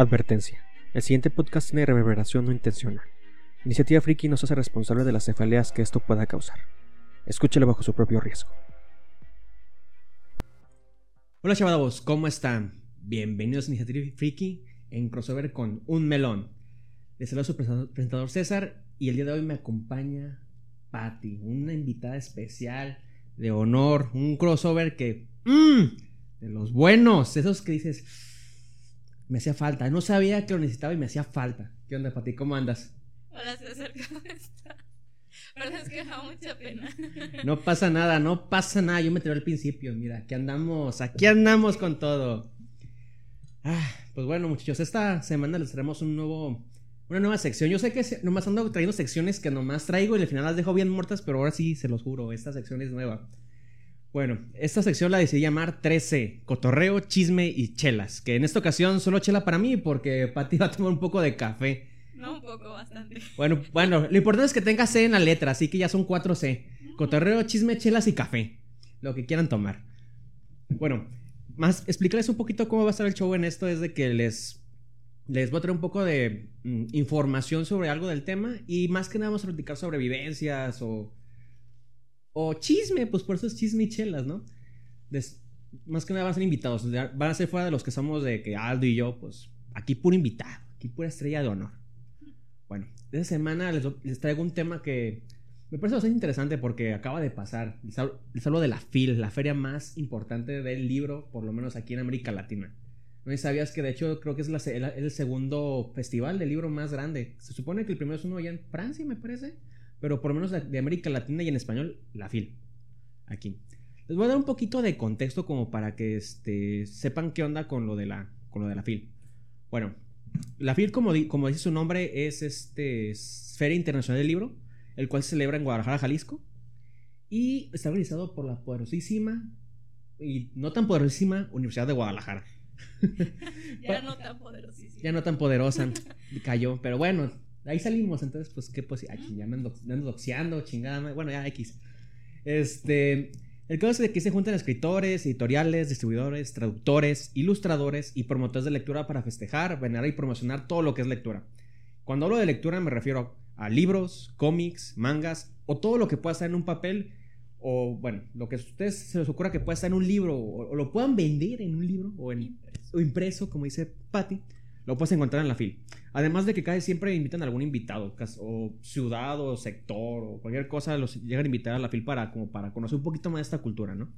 Advertencia. El siguiente podcast tiene reverberación no intencional. Iniciativa Friki nos hace responsable de las cefaleas que esto pueda causar. Escúchelo bajo su propio riesgo. Hola chavos, ¿cómo están? Bienvenidos a Iniciativa Friki en crossover con Un Melón. Les saluda su presentador César y el día de hoy me acompaña Patty, una invitada especial de honor, un crossover que... Mmm, de los buenos, esos que dices, me hacía falta, no sabía que lo necesitaba y me hacía falta. ¿Qué onda, Patty? ¿Cómo andas? Hola César, ¿cómo estás? Pero es que me da mucha pena. No pasa nada, no pasa nada. Yo me tiré al principio. Mira, aquí andamos, aquí andamos con todo. Ah, pues bueno, muchachos, esta semana les traemos un nuevo, una nueva sección. Yo sé que nomás ando trayendo secciones que nomás traigo y al final las dejo bien muertas, pero ahora sí, se los juro, esta sección es nueva. Bueno, esta sección la decidí llamar 13, cotorreo, chisme y chelas. Que en esta ocasión solo chela para mí porque Pati va a tomar un poco de café. No, un poco, bastante. Bueno, bueno, lo importante es que tenga C en la letra, así que ya son 4 C. Cotorreo, chisme, chelas y café. Lo que quieran tomar. Bueno, más explicarles un poquito cómo va a estar el show en esto es de que les les voy a traer un poco de mm, información sobre algo del tema y más que nada vamos a platicar sobre vivencias o o chisme, pues por eso es chisme y chelas, ¿no? más que nada van a ser invitados, van a ser fuera de los que somos de que Aldo y yo, pues aquí puro invitado, aquí pura estrella de honor. Esta semana les, traigo un tema que me parece bastante interesante porque acaba de pasar. Les hablo, de la FIL, la feria más importante del libro, por lo menos aquí en América Latina. ¿No sabías que de hecho creo que es el segundo festival del libro más grande? Se supone que el primero es uno allá en Francia, me parece pero por lo menos de América Latina y en español, la FIL. Aquí. Les voy a dar un poquito de contexto como para que este, sepan qué onda con lo de la, con lo de la FIL. Bueno, la FIL, como, como dice su nombre, es este, Feria Internacional del Libro, el cual se celebra en Guadalajara, Jalisco. Y está organizado por la poderosísima y no tan poderosísima Universidad de Guadalajara. ya no tan poderosísima. Ya no tan poderosa. Cayó. Pero bueno, ahí salimos, entonces, pues, ¿qué pues? Ay, ya me ando, doxeando, chingada. Bueno, ya, X. Este. El caso es que se juntan escritores, editoriales, distribuidores, traductores, ilustradores y promotores de lectura para festejar, venerar y promocionar todo lo que es lectura. Cuando hablo de lectura me refiero a libros, cómics, mangas o todo lo que pueda estar en un papel o, bueno, lo que a ustedes se les ocurra que pueda estar en un libro o, lo puedan vender en un libro o, en, impreso. o impreso, como dice Patty lo puedes encontrar en la FIL. Además de que casi siempre invitan a algún invitado, o ciudad o sector o cualquier cosa, los llegan a invitar a la FIL para, como para conocer un poquito más de esta cultura, ¿no?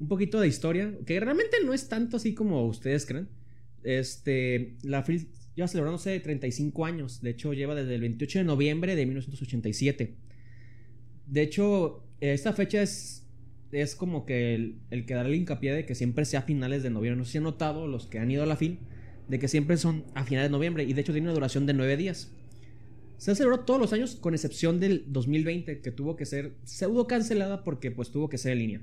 Un poquito de historia, que realmente no es tanto así como ustedes creen. Este, la FIL lleva celebrándose 35 años, de hecho lleva desde el 28 de noviembre de 1987. De hecho, esta fecha es, es como que el, el que darle hincapié de que siempre sea finales de noviembre. No sé si han notado los que han ido a la FIL de que siempre son a finales de noviembre y de hecho tiene una duración de nueve días. Se celebró todos los años con excepción del 2020 que tuvo que ser pseudo cancelada porque pues tuvo que ser en línea.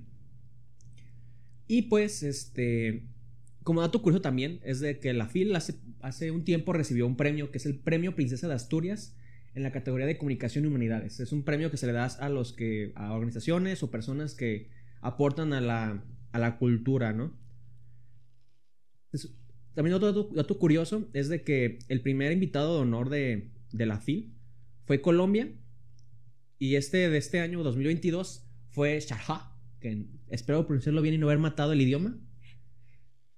Y pues este como dato curioso también es de que la FIL hace, hace un tiempo recibió un premio que es el Premio Princesa de Asturias en la categoría de Comunicación y Humanidades. Es un premio que se le da a los que a organizaciones o personas que aportan a la, a la cultura, ¿no? También otro dato, curioso es de que el primer invitado de honor de, la FIL fue Colombia. Y este de este año, 2022, fue Sharjah, que espero pronunciarlo bien y no haber matado el idioma.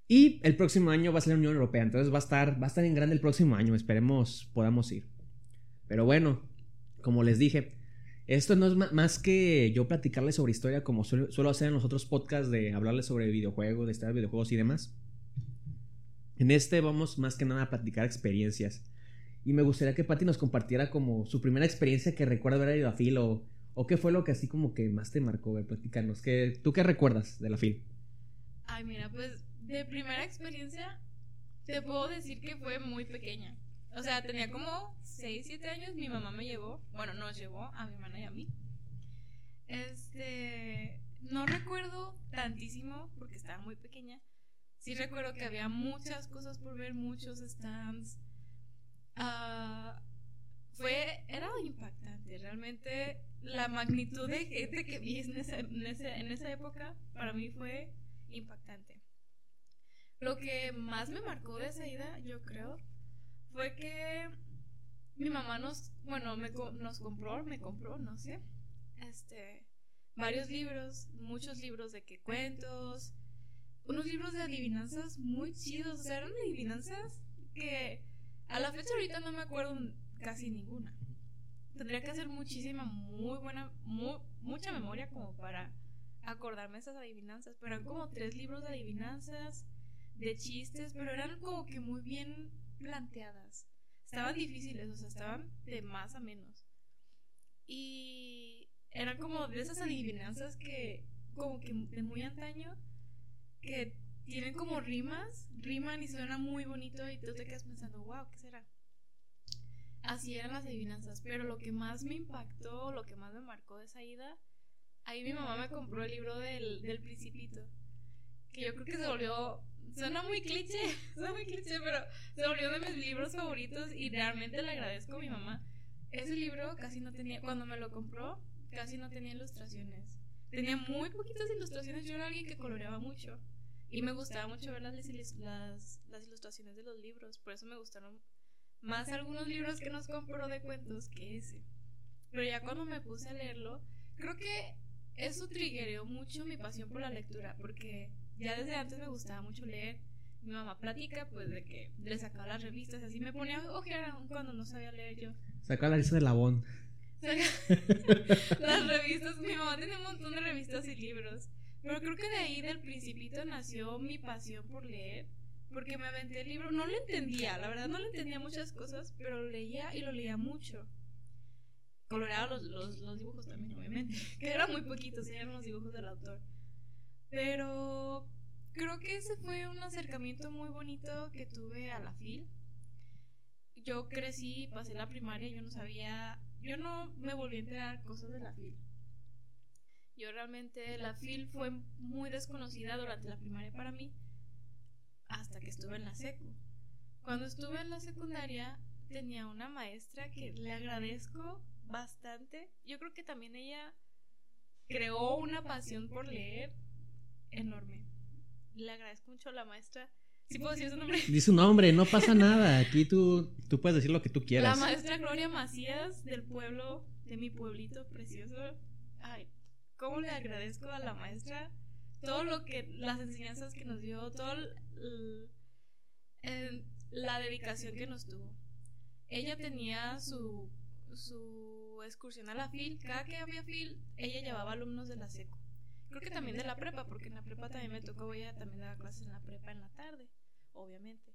Y el próximo año va a ser la Unión Europea, entonces va a estar, va a estar en grande el próximo año, esperemos podamos ir. Pero bueno, como les dije, esto no es más que yo platicarles sobre historia como suelo, hacer en los otros podcasts de hablarles sobre videojuegos, de estar videojuegos y demás. En este vamos más que nada a platicar experiencias. Y me gustaría que Patti nos compartiera como su primera experiencia que recuerda haber ido a FIL o, o qué fue lo que así como que más te marcó, ver, platicarnos. ¿Qué, ¿Tú qué recuerdas de la FIL? Ay, mira, pues de primera experiencia te puedo decir que fue muy pequeña. O sea, tenía como 6, 7 años, mi mamá me llevó, bueno, nos llevó a mi hermana y a mí. Este, no recuerdo tantísimo porque estaba muy pequeña, sí recuerdo que había muchas cosas por ver, muchos stands. Ah, fue, era impactante, realmente la magnitud de gente que vi en esa, en, en esa época para mí fue impactante. Lo que más me marcó de esa ida, yo creo, fue que mi mamá nos, bueno, me, nos compró, me compró, no sé, este, varios libros, muchos libros de que cuentos, unos libros de adivinanzas muy chidos, o sea, eran adivinanzas que a la fecha ahorita no me acuerdo casi ninguna. Tendría que hacer muchísima, muy buena, mucha memoria como para acordarme esas adivinanzas, pero eran como tres libros de adivinanzas, de chistes, pero eran como que muy bien planteadas. Estaban difíciles, o sea, estaban de más a menos. Y eran como de esas adivinanzas que, como que de muy antaño, que tienen como rimas, riman y suena muy bonito y tú te quedas pensando, wow, ¿qué será? Así eran las adivinanzas, pero lo que más me impactó, lo que más me marcó de esa ida, ahí mi mamá me compró el libro del, del Principito, que yo creo que se volvió Suena muy cliché, suena muy cliché, pero se volvió de mis libros favoritos y realmente le agradezco a mi mamá. Ese libro casi no tenía, cuando me lo compró, casi no tenía ilustraciones. Tenía muy poquitas ilustraciones, yo era alguien que coloreaba mucho. Y me gustaba mucho ver las, las, las ilustraciones de los libros, por eso me gustaron más algunos libros que nos compró de cuentos que ese. Pero ya cuando me puse a leerlo, creo que eso triggeró mucho mi pasión por la lectura, porque ya desde antes me gustaba mucho leer. Mi mamá platica, pues, de que le sacaba las revistas, así me ponía a ojear aún cuando no sabía leer yo. Sacaba la lista de Labón. las revistas, mi mamá tenía un montón de revistas y libros. Pero creo que de ahí, del principito, nació mi pasión por leer. Porque me aventé el libro, no lo entendía, la verdad no le entendía muchas cosas, pero lo leía y lo leía mucho. Coloreaba los, los, los dibujos también, obviamente, que eran muy poquitos, eran los dibujos del autor. Pero creo que ese fue un acercamiento muy bonito que tuve a la FIL. Yo crecí, pasé la primaria, yo no sabía, yo no me volví a enterar cosas de la FIL. Yo realmente, la FIL fue muy desconocida durante la primaria para mí, hasta que estuve en la secu. Cuando estuve en la secundaria, tenía una maestra que le agradezco bastante. Yo creo que también ella creó una pasión por leer enorme. Le agradezco mucho a la maestra. ¿Sí puedo decir su nombre? Dice su nombre, no pasa nada. Aquí tú, tú puedes decir lo que tú quieras. La maestra Gloria Macías del pueblo, de mi pueblito precioso. ¿Cómo le agradezco a la maestra todo lo que, las enseñanzas que nos dio, toda la dedicación que nos tuvo? Ella tenía su, su excursión a la FIL. Cada que había FIL, ella llevaba alumnos de la SECO. Creo que también de la prepa, porque en la prepa también me tocó, ella también daba clases en la prepa en la tarde, obviamente.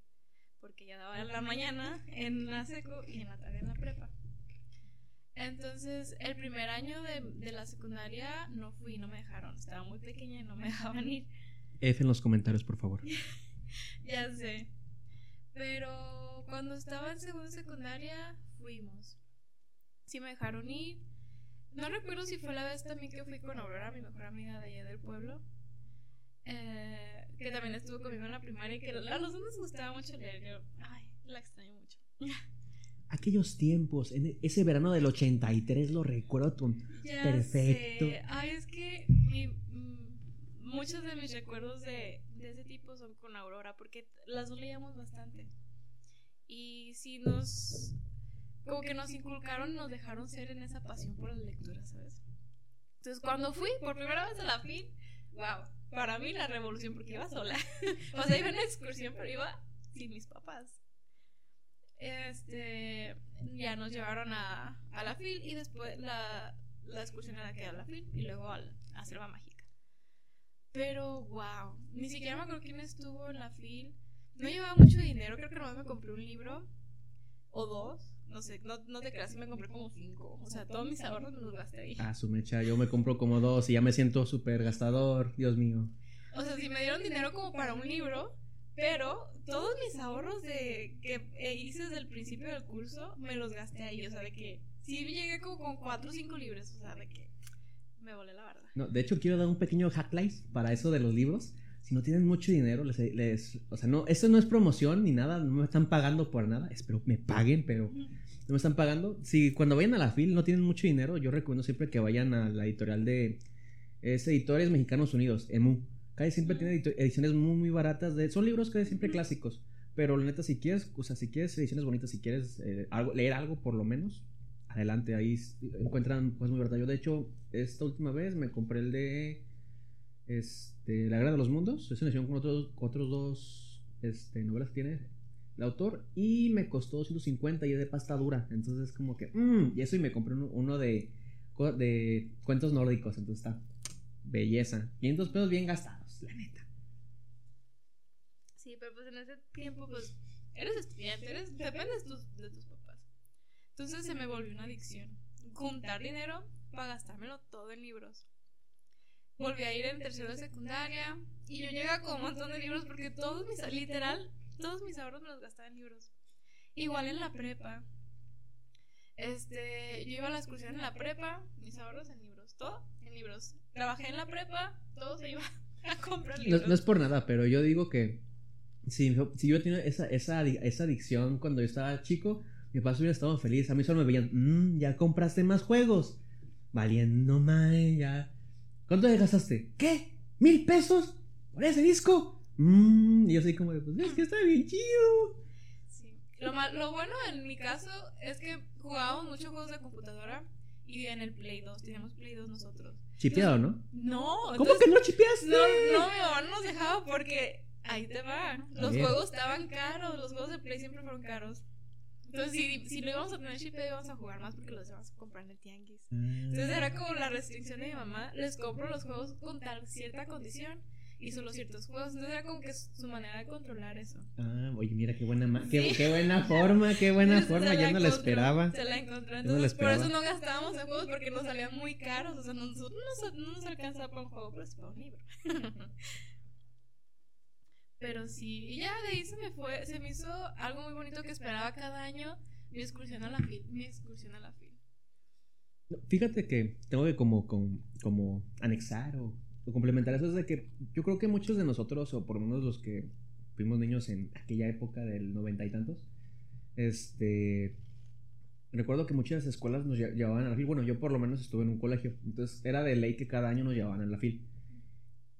Porque ella daba en la mañana en la seco y en la tarde en la prepa. Entonces, el primer año de, de la secundaria no fui, no me dejaron. Estaba muy pequeña y no me dejaban ir. F en los comentarios, por favor. ya sé. Pero cuando estaba en segunda secundaria, fuimos. Sí me dejaron ir no recuerdo si fue la vez también que fui con Aurora, mi mejor amiga de allá del pueblo. Eh, que también estuvo conmigo en la primaria y que a los dos nos gustaba mucho leer. Yo, ay, la extraño mucho. Aquellos tiempos, en ese verano del 83 lo recuerdo perfecto. Ay, es que mm, muchos de mis recuerdos de, de ese tipo son con Aurora, porque las dos leíamos bastante. Y si nos como que nos inculcaron, nos dejaron ser en esa pasión por la lectura, ¿sabes? Entonces, cuando fui por primera vez a la FIN, wow, para mí la revolución, porque iba sola. o sea, iba en excursión, pero iba sin mis papás. Este, ya nos llevaron a, a la FIL y después la, la excursión era que a la FIL y luego a la Selva Mágica. Pero, wow, ni siquiera me acuerdo quién estuvo en la FIL. No llevaba mucho dinero, creo que nomás me compré un libro o dos no sé, no, no te creas, me compré como cinco. O sea, todos mis ahorros me los gasté ahí. Ah, su mecha, yo me compro como dos y ya me siento súper gastador, Dios mío. O sea, si me dieron dinero como para un libro, pero todos mis ahorros de que hice desde el principio del curso, me los gasté ahí. O sea, de que sí llegué como con cuatro o cinco libros. O sea, de que me volé la verdad. No, de hecho, quiero dar un pequeño hacklight para eso de los libros. si no tienen mucho dinero, les, les, o sea, no, esto no es promoción ni nada, no me están pagando por nada, espero me paguen, pero no me están pagando. Si cuando vayan a la FIL no tienen mucho dinero, yo recomiendo siempre que vayan a la editorial de es Editores Mexicanos Unidos, EMU. Casi siempre tiene ediciones muy, muy baratas, de, son libros casi siempre clásicos, pero la neta, si quieres, o sea, si quieres ediciones bonitas, si quieres eh, algo, leer algo por lo menos, adelante, ahí encuentran pues muy verdad. Yo de hecho, esta última vez me compré el de este, La Guerra de los Mundos, es una edición con otros, otros dos este, novelas que tiene el autor y me costó 250 y es de pasta dura, entonces es como que, mmm, y eso y me compré uno, de, de cuentos nórdicos, entonces está belleza, 500 pesos bien gastados, la neta. Sí, pero pues en ese tiempo pues eres estudiante, eres, dependes de tus papás. Entonces se me volvió una adicción. Juntar dinero para gastármelo todo en libros volví a ir en tercero de secundaria y yo llegaba con un montón de libros porque todos mis, literal, todos mis ahorros me los gastaba en libros. Igual en la prepa. Este, yo iba a la excursión en la prepa, mis ahorros en libros, todo en libros. Trabajé en la prepa, todo se iba a comprar libros. No, es por nada, pero yo digo que si, si yo tenía esa, esa, esa adicción cuando yo estaba chico, mi papá hubiera estado feliz. A mí solo me veían, mmm, ya compraste más juegos. Valiendo más, ya ¿Cuánto le gastaste? ¿Qué? ¿Mil pesos? ¿Por ese disco? Mmm, y yo así como de, pues es que está bien chido. Sí. Lo, lo bueno en mi caso es que jugábamos muchos juegos de computadora y en el Play 2, teníamos Play 2 nosotros. ¿Chipeado, no? No. ¿Cómo que no chipeaste? No, no, mi mamá no nos dejaba porque ahí te va. Los juegos estaban caros, los juegos de Play siempre fueron caros. Entonces, si, si lo íbamos a tener chip, íbamos a jugar más porque los íbamos a comprar en el tianguis. Entonces, era como la restricción de mi mamá: les compro los juegos con tal cierta condición y solo ciertos juegos. Entonces, era como que su manera de controlar eso. Ah, oye, mira qué buena, qué, qué, buena forma, qué buena forma. Ya no la esperaba. Se la encontró. Entonces, por eso no gastábamos en juegos porque nos salían muy caros. O sea, no, no, no nos alcanzaba para un juego, pero es para un libro. Pero sí, y ya de ahí se me fue, se me hizo algo muy bonito que esperaba cada año, mi excursión a la FIL, mi excursión a la FIL. Fíjate que tengo que como, como, como anexar o, complementar eso es de que yo creo que muchos de nosotros, o por lo menos los que fuimos niños en aquella época del noventa y tantos, este, recuerdo que muchas escuelas nos llevaban a la FIL, bueno, yo por lo menos estuve en un colegio, entonces era de ley que cada año nos llevaban a la FIL.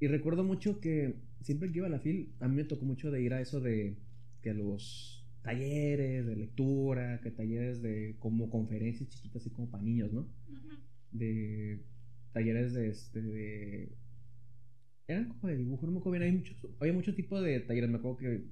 Y recuerdo mucho que siempre que iba a la FIL, a mí me tocó mucho de ir a eso de que los talleres de lectura, que talleres de como conferencias chiquitas así como para niños, ¿no? De talleres de este de eran como de dibujo, no me acuerdo bien, hay muchos, había mucho tipo de talleres, me acuerdo que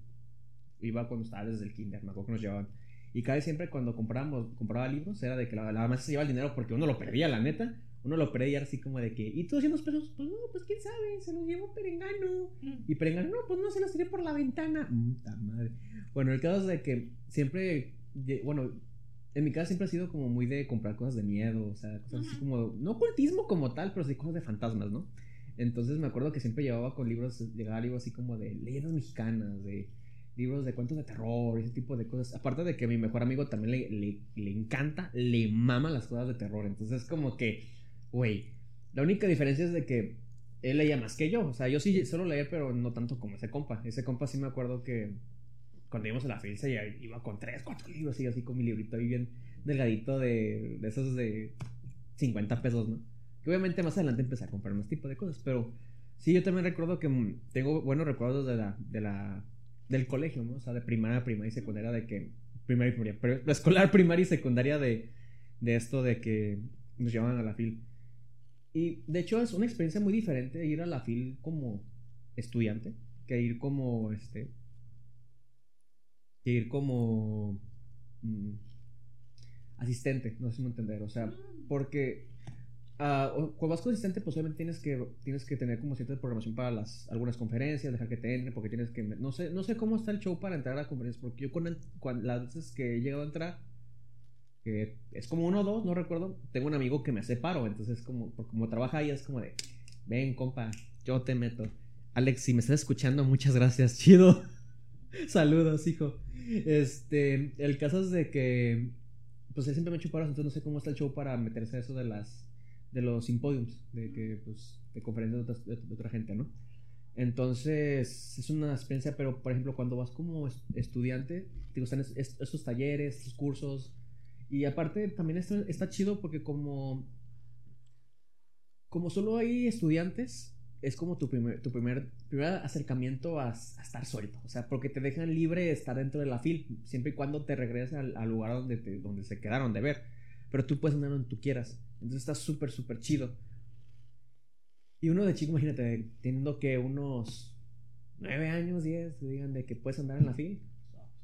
iba cuando estaba desde el kinder, me acuerdo que nos llevaban. Y cada vez siempre cuando comprábamos, compraba libros, era de que la, la se llevaba el dinero porque uno lo perdía, la neta uno lo perdía así como de que, ¿y tú 200 pesos? Pues no, pues quién sabe, se los llevó Perengano. Mm. Y Perengano, no, pues no, se los tiré por la ventana. Puta madre. Bueno, el caso es de que siempre, bueno, en mi casa siempre ha sido como muy de comprar cosas de miedo, o sea, cosas así como, no ocultismo como tal, pero sí cosas de fantasmas, ¿no? Entonces me acuerdo que siempre llevaba con libros, llegaba libros así como de leyendas mexicanas, de libros de cuentos de terror, ese tipo de cosas. Aparte de que a mi mejor amigo también le, le, le encanta, le mama las cosas de terror. Entonces como que güey, la única diferencia es de que él leía más que yo. O sea, yo sí solo leía, pero no tanto como ese compa. Ese compa sí me acuerdo que cuando íbamos a la fiesta ya iba con tres, cuatro libros y así con mi librito ahí bien delgadito de, de esos de 50 pesos, ¿no? Obviamente más adelante empecé a comprar más tipo de cosas, pero sí, yo también recuerdo que tengo buenos recuerdos de la, de la, del colegio, ¿no? O sea, de primaria, primaria y secundaria, de que, primaria y primaria, pero escolar, primaria y secundaria de, de esto de que nos llevaban a la fil. Y de hecho es una experiencia muy diferente ir a la FIL como estudiante que ir como este que ir como mm, asistente, no sé cómo entender, o sea, mm. porque uh, cuando vas como asistente pues obviamente tienes que tienes que tener como cierta programación para las algunas conferencias, dejar que te entren porque tienes que no sé no sé cómo está el show para entrar a la conferencia porque yo con, cuando, las veces que he llegado a entrar que es como uno o dos, no recuerdo. Tengo un amigo que me hace paro, entonces como, como trabaja ahí es como de, ven compa, yo te meto. Alex, si me estás escuchando, muchas gracias, chido. Saludos, hijo. Este, el caso es de que, pues siempre me ha hecho paros, entonces no sé cómo está el show para meterse a eso de las, de los simpodiums, de que, pues, de conferencias de, otra gente, ¿no? Entonces, es una experiencia, pero por ejemplo, cuando vas como es- estudiante, digo, están es- es- estos talleres, estos cursos, y aparte también está, está chido porque como, como solo hay estudiantes, es como tu primer, tu primer, primer acercamiento a, a estar suelto, o sea, porque te dejan libre estar dentro de la fil, siempre y cuando te regreses al, lugar donde, donde se quedaron de ver, pero tú puedes andar donde tú quieras, entonces está súper, súper chido. Y uno de chico, imagínate, teniendo que unos 9 años, 10, te digan de que puedes andar en la fil.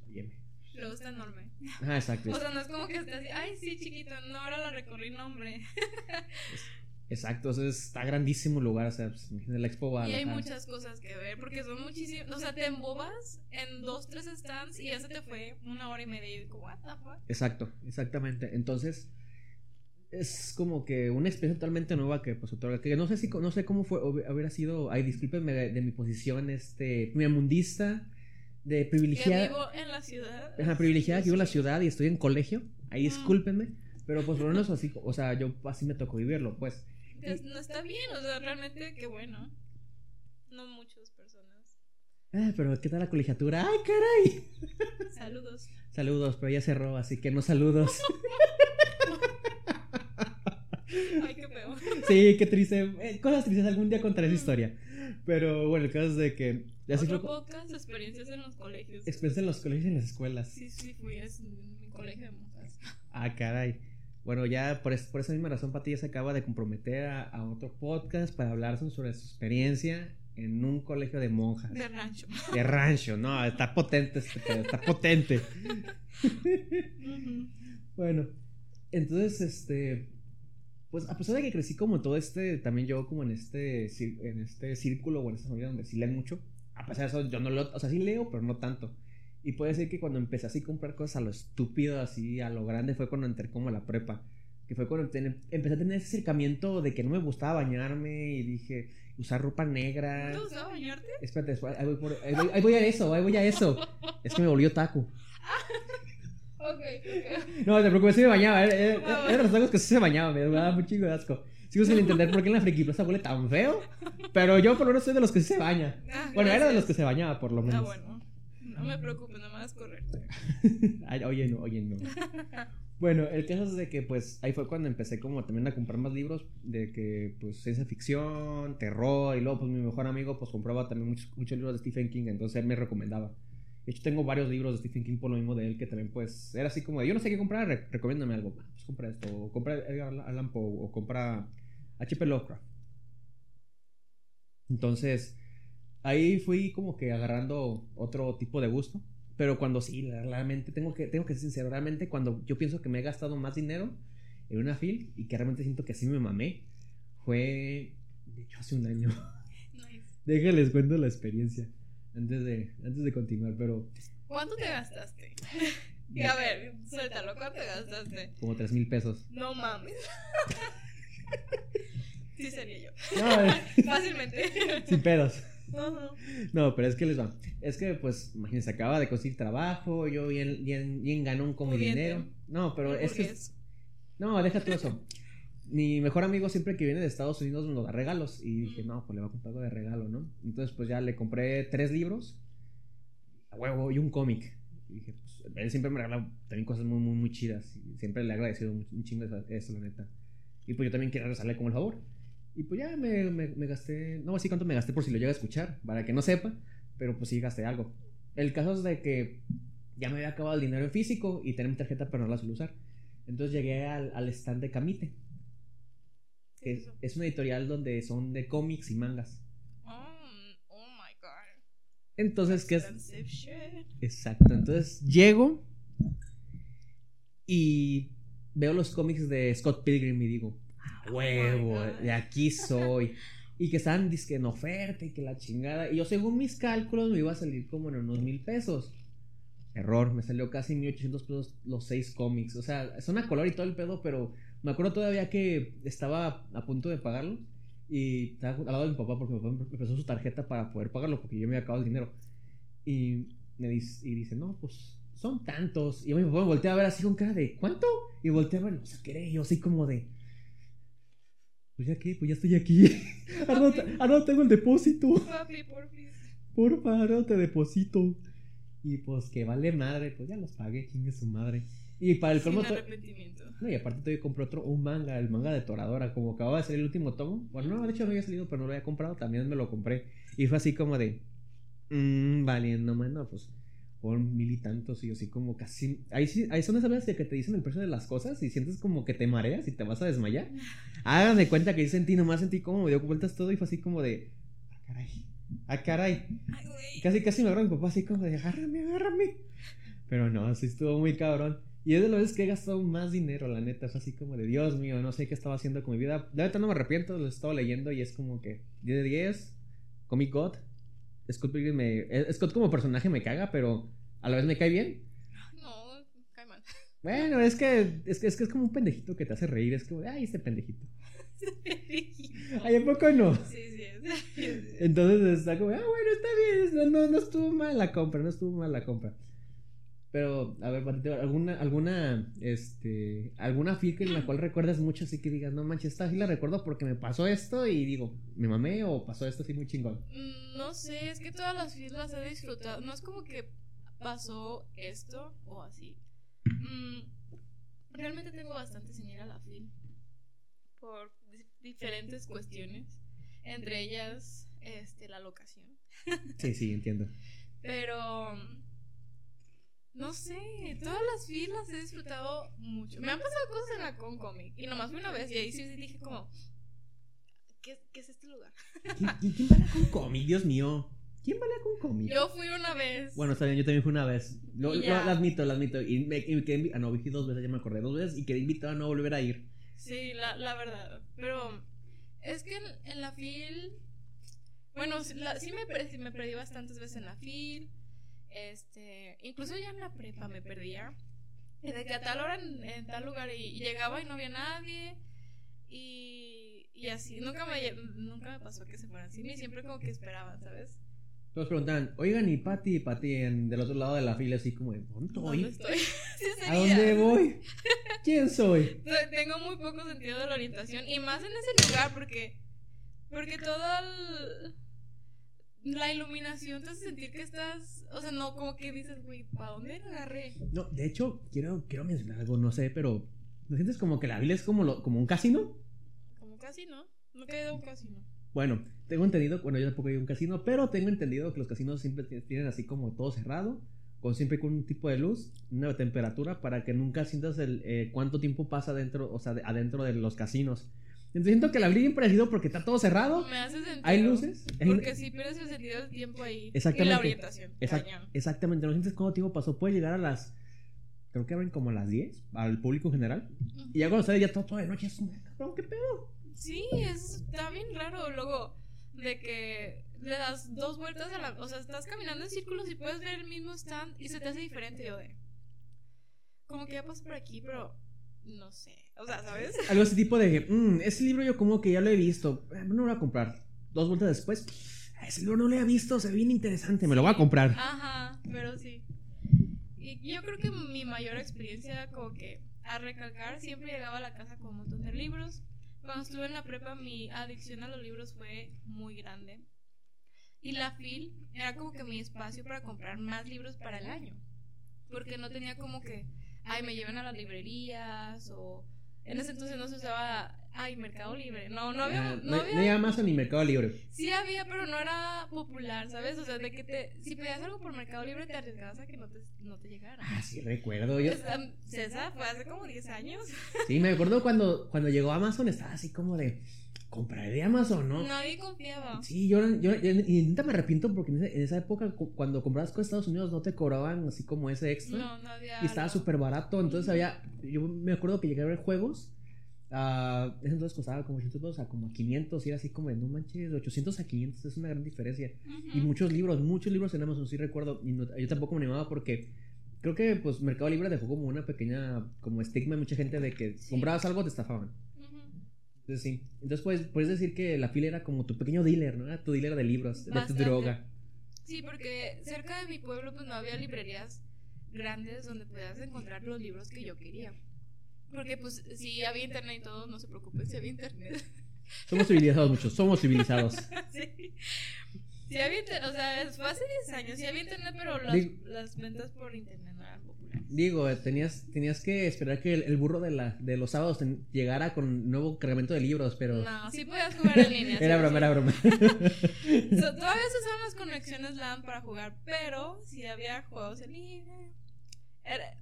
Óyeme. Luego está enorme. Ah, exacto. O sea, no es como que esté así, ay, sí, chiquito, no, ahora la recorrí, no, hombre. Exacto, o sea, está grandísimo el lugar, o sea, pues, la expo Y hay muchas cosas que ver, porque son muchísimas. O sea, te embobas en dos, tres stands y ya se te fue una hora y media. Y como, what the fuck? Exacto, exactamente. Entonces, es como que una experiencia totalmente nueva que pues otorga. Que no sé si no sé cómo fue, hubi- hubiera sido. Ay, discúlpenme de, de mi posición, este, primermundista, de Que privilegiada. vivo en la ciudad. Ajá, privilegiada que vivo en la ciudad y estoy en colegio. Ahí Mm. discúlpenme. Pero pues por lo menos así, o sea, yo así me tocó vivirlo, pues. Que No está bien, o sea, realmente, qué bueno. No muchas personas. Ah, pero ¿qué tal la colegiatura? ¡Ay, caray! Saludos. Saludos, pero ya cerró, así que no saludos. Ay, qué feo. sí, qué triste. Eh, cosas tristes, algún día contaré esa historia. Pero bueno, el caso es de que ya se Otro fue podcast, experiencias en los colegios. experiencia en los colegios y en las escuelas. Sí, sí, fui a mi colegio de monjas. Ah, caray. Bueno, ya por, es- por esa misma razón, Pati ya se acaba de comprometer a, a otro podcast para hablar sobre su experiencia en un colegio de monjas. De rancho. De rancho, no, está potente este pedo, está potente. Bueno, entonces, este, pues a pesar de que crecí como todo este, también yo como en este, en este círculo o en esta familia donde sí leen mucho, a pesar de eso yo no leo, o sea, sí leo, pero no tanto. Y puede ser que cuando empecé así a comprar cosas a lo estúpido, así a lo grande, fue cuando entré como a la prepa. Que fue cuando empecé a tener ese acercamiento de que no me gustaba bañarme y dije, usar ropa negra. ¿No te gustaba bañarte? Espérate, ahí voy, por- ahí voy- ahí voy a eso, ahí voy a eso. Es que me volvió taco. Ok, ok. No, te preocupes, sí me bañaba. Era, era- Ah, era de los tacos que sí se bañaba, me daba un chingo de asco. Sigo sin entender por qué en la Friki Plaza huele tan feo. Pero yo por lo menos soy de los que sí se baña. Ah, Bueno, era de los que se bañaba, por lo Ah, menos. bueno. No me preocupes, no me vas a correr. Ay, oye, no, oye, no. Bueno, el caso es de que, pues, ahí fue cuando empecé como también a comprar más libros de que, pues, ciencia ficción, terror, y luego, pues, mi mejor amigo, pues, compraba también muchos, muchos libros de Stephen King, entonces él me recomendaba. De hecho, tengo varios libros de Stephen King por lo mismo de él, que también, pues, era así como de, yo no sé qué comprar, re- recomiéndame algo. Ah, Pues, compra esto, o compra Edgar Allan Poe, o compra H.P. Lovecraft. Entonces, ahí fui como que agarrando otro tipo de gusto. Pero cuando sí, realmente tengo que, tengo que ser sincero, realmente cuando yo pienso que me he gastado más dinero en una fil y que realmente siento que sí me mamé, fue, de hecho, hace un año. Nice. Déjenles cuento la experiencia antes de, antes de continuar, pero ¿Cuánto te gastaste? Y a ver, suéltalo, ¿cuánto te gastaste? como tres mil pesos. No mames. Sí sería yo. No, Fácilmente. sin pedos. Ajá. No, pero es que les va. Es que, pues, imagínense, acaba de conseguir trabajo, yo bien, bien, bien ganón con mi dinero. No, pero es que... No, deja tú eso. Mi mejor amigo siempre que viene de Estados Unidos nos da regalos. Y dije, no, pues le voy a comprar algo de regalo, ¿no? Entonces, pues ya le compré tres libros. A huevo y un cómic. Y dije, pues él siempre me regala también cosas muy, muy, muy chidas. Y siempre le he agradecido un chingo eso, eso, la neta. Y pues yo también quiero regresarle como el favor. Y pues ya me, me, me gasté, no sé cuánto me gasté por si lo llega a escuchar, para que no sepa, pero pues sí gasté algo. El caso es de que ya me había acabado el dinero en físico y tenía mi tarjeta, pero no la suelo usar. Entonces llegué al, al stand de Camite, ¿Qué que es es una editorial donde son de cómics y mangas. Oh, oh my god. Entonces, ¿qué es? Exacto. Entonces llego y veo los cómics de Scott Pilgrim y digo, "A huevo, Oh God. de aquí soy. Y que estaban dizque en oferta y que la chingada. Y yo, según mis cálculos, me iba a salir como en unos mil pesos. Error, me salió casi 1800 pesos los seis cómics. O sea, son a color y todo el pedo, pero me acuerdo todavía que estaba a punto de pagarlo. Y estaba al lado de mi papá porque mi papá me prestó su tarjeta para poder pagarlo porque yo me había acabado el dinero. Y me dice, y dice, no, pues son tantos. Y mi papá me voltea a ver así con cara de, ¿cuánto? Y voltea a ver, o sea, ¿qué era? Y yo así como de, Pues ya qué, pues ya estoy aquí. ahora, no, ahora no tengo el depósito. Papi, por fin. Porfa, ahora no te deposito. Y pues que vale madre, pues ya los pagué, chingue su madre. Y para el Sin colmo. to- arrepentimiento. No, y aparte todavía compré otro, un manga, el manga de Toradora, como acababa de salir el último tomo. Bueno, no, de hecho no había salido, pero no lo había comprado, también me lo compré. Y fue así como de, mmm, valiendo, no, pues, por mil y tantos, y yo así como casi... Ahí, sí, ahí son esas veces que te dicen el precio de las cosas y sientes como que te mareas y te vas a desmayar. Hagan de cuenta que yo sentí, nomás sentí como me dio vueltas todo y fue así como de, ah, caray, ah, caray. Ay, güey. Casi, casi me agarra mi papá así como de, agárrame, agárrame. Pero no, así estuvo muy cabrón. Y es de las veces que he gastado más dinero, la neta. Es así como de, Dios mío, no sé qué estaba haciendo con mi vida. De verdad no me arrepiento, lo he estado leyendo y es como que 10 de 10. Comic God. Scott Pilgrim me... eh, Scott como personaje me caga, pero a la vez me cae bien. No, cae mal. Bueno, es que es, que, es, que es como un pendejito que te hace reír. Es como ay, este pendejito. Ay, ¿a poco no? Sí, sí, es. Entonces está como, ah, bueno, está bien, no, no, no estuvo mal la compra, no estuvo mal la compra. Pero, a ver, Patito, ¿alguna, alguna, este, alguna fil en la cual recuerdas mucho así que digas, no manches, esta sí la recuerdo porque me pasó esto y digo, ¿me mamé o pasó esto así muy chingón? Mm, No sé, es que todas las fiestas las he disfrutado. No es como que pasó esto o así. Mm, realmente tengo bastante sin ir a la FIL por di- diferentes cuestiones, entre ellas este, la locación. Sí, sí, entiendo. Pero no sé, todas las filas he disfrutado mucho. Me han pasado cosas en la Con Comic y nomás fui una vez y ahí sí dije como ¿qué, qué es este lugar? ¿Quién, quién, balea con cómic? Dios mío. ¿Quién balea con cómic? Yo fui una vez. Bueno, está bien, yo también fui una vez. Lo, admito, lo admito. Y me, y me quedé, ah, no, vi dos veces, ya me acordé, dos veces y quedé invitado a no volver a ir. Sí, la, la verdad. Pero es que en, en la FIL. Bueno, sí, la- sí me, me perdí bastantes veces en la FIL. Este. Incluso ya en la prepa me perdía. De que a tal hora en, en tal lugar y, y llegaba y no había nadie. Y, y así. Nunca me, nunca me pasó que se fueran sin mí. Siempre como que esperaban, ¿sabes? Todos preguntaban, oigan, y Pati, Pati, en, del otro lado de la fila, así como, de, ¿dónde ¿Dónde estoy? Sí, ¿A dónde voy? ¿Quién soy? Te- Tengo muy poco sentido de la orientación y más en ese lugar porque porque toda el- la iluminación te hace sentir que estás, o sea, no como que dices, güey, ¿para dónde la agarré? No, de hecho, quiero, quiero mencionar algo, no sé, pero ¿no sientes como que la vila es como, lo, como un casino? Como casi, ¿no? Nunca he ido a un casino. Bueno, tengo entendido, bueno, yo tampoco he ido a un casino, pero tengo entendido que los casinos siempre ti- tienen así como todo cerrado, con siempre con un tipo de luz, una temperatura, para que nunca sientas el eh, cuánto tiempo pasa dentro, o sea, de- adentro de los casinos. Entonces siento que la siempre ha sido porque está todo cerrado, Me hace sentido. hay luces. hay- Porque sí pierdes el sentido del tiempo ahí. Exactamente. Y la orientación. Exact- cañón. exactamente, no sientes cuánto tiempo pasó, puede llegar a las, creo que abren como a las 10, al público en general, y ya cuando sale ya todo, todo de noche, es cabrón, ¿qué pedo? Sí, es, está bien raro. Luego, de que le das dos vueltas a la. O sea, estás caminando en círculos y puedes ver el mismo stand y se te hace diferente. Yo de. Como que ya pasé por aquí, pero. No sé. O sea, ¿sabes? Algo así tipo de, "Mm, ese libro yo como que ya lo he visto, eh, no lo voy a comprar. Dos vueltas después, "Ah, ese libro no lo he visto, se ve bien interesante, me lo voy a comprar. Ajá, pero sí. Y yo creo que mi mayor experiencia, como que a recalcar, siempre llegaba a la casa con un montón de libros. Cuando estuve en la prepa, mi adicción a los libros fue muy grande. Y la FIL era como que mi espacio para comprar más libros para el año. Porque no tenía como que, ay, me lleven a las librerías o... En ese entonces no se usaba, ay, Mercado Libre. No, no había... Ah, no había no Amazon ni Mercado Libre. Sí había, pero no era popular, ¿sabes? O sea, de que te, si pedías algo por Mercado Libre te arriesgabas a que no te, no te llegara. Ah, sí, recuerdo. Yo, Esa- César fue hace como 10 años. sí, me acuerdo cuando, cuando llegó Amazon, estaba así como de, compraré de Amazon, ¿no? Nadie confiaba. Sí, yo, yo, yo- y me arrepiento porque en esa, en esa época, cu- cuando comprabas cosas de Estados Unidos, no te cobraban así como ese extra. No, no había. Y estaba súper barato, entonces había, yo me acuerdo que llegué a ver juegos, ese entonces costaba como 800 pesos a como a 500 y era así como de, no manches, de 800 a 500 es una gran diferencia. Ujú. Y muchos libros, muchos libros en Amazon, sí recuerdo, y no- yo tampoco me animaba porque creo que pues Mercado Libre dejó como una pequeña, como estigma en mucha gente de que Sí. comprabas algo te estafaban. Entonces sí, entonces pues, puedes decir que la fila era como tu pequeño dealer, ¿no? Era tu dealer de libros, de tu droga. Sí, porque cerca de mi pueblo pues no había librerías grandes donde pudieras encontrar los libros que yo quería. Porque pues si había internet y todo, no se preocupen si había internet. Somos civilizados muchos, somos civilizados. sí. Sí había internet, o sea, fue hace 10 años, sí había internet, pero las, Digo- las ventas por internet. Digo, tenías, tenías que esperar que el, el burro de, la, de los sábados ten- llegara con nuevo cargamento de libros, pero... No, sí podías jugar en línea. Era broma, era broma. So, todavía se usaban las conexiones LAN para jugar, pero sí había juegos en línea. Era,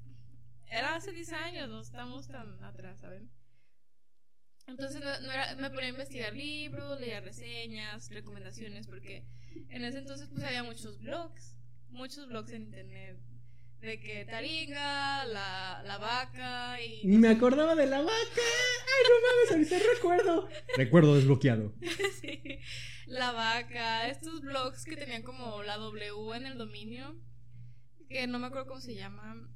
era hace 10 años, no estamos tan atrás, ¿saben? Entonces no, no era- me ponía a investigar libros, leía reseñas, recomendaciones, porque en ese entonces pues había muchos blogs, muchos blogs en internet. De que Taringa, la, la vaca y... Ni me acordaba de la vaca. Ay, no mames, ahorita recuerdo. Recuerdo desbloqueado. Sí, la vaca, estos blogs que tenían como la W en el dominio, que no me acuerdo cómo se llaman.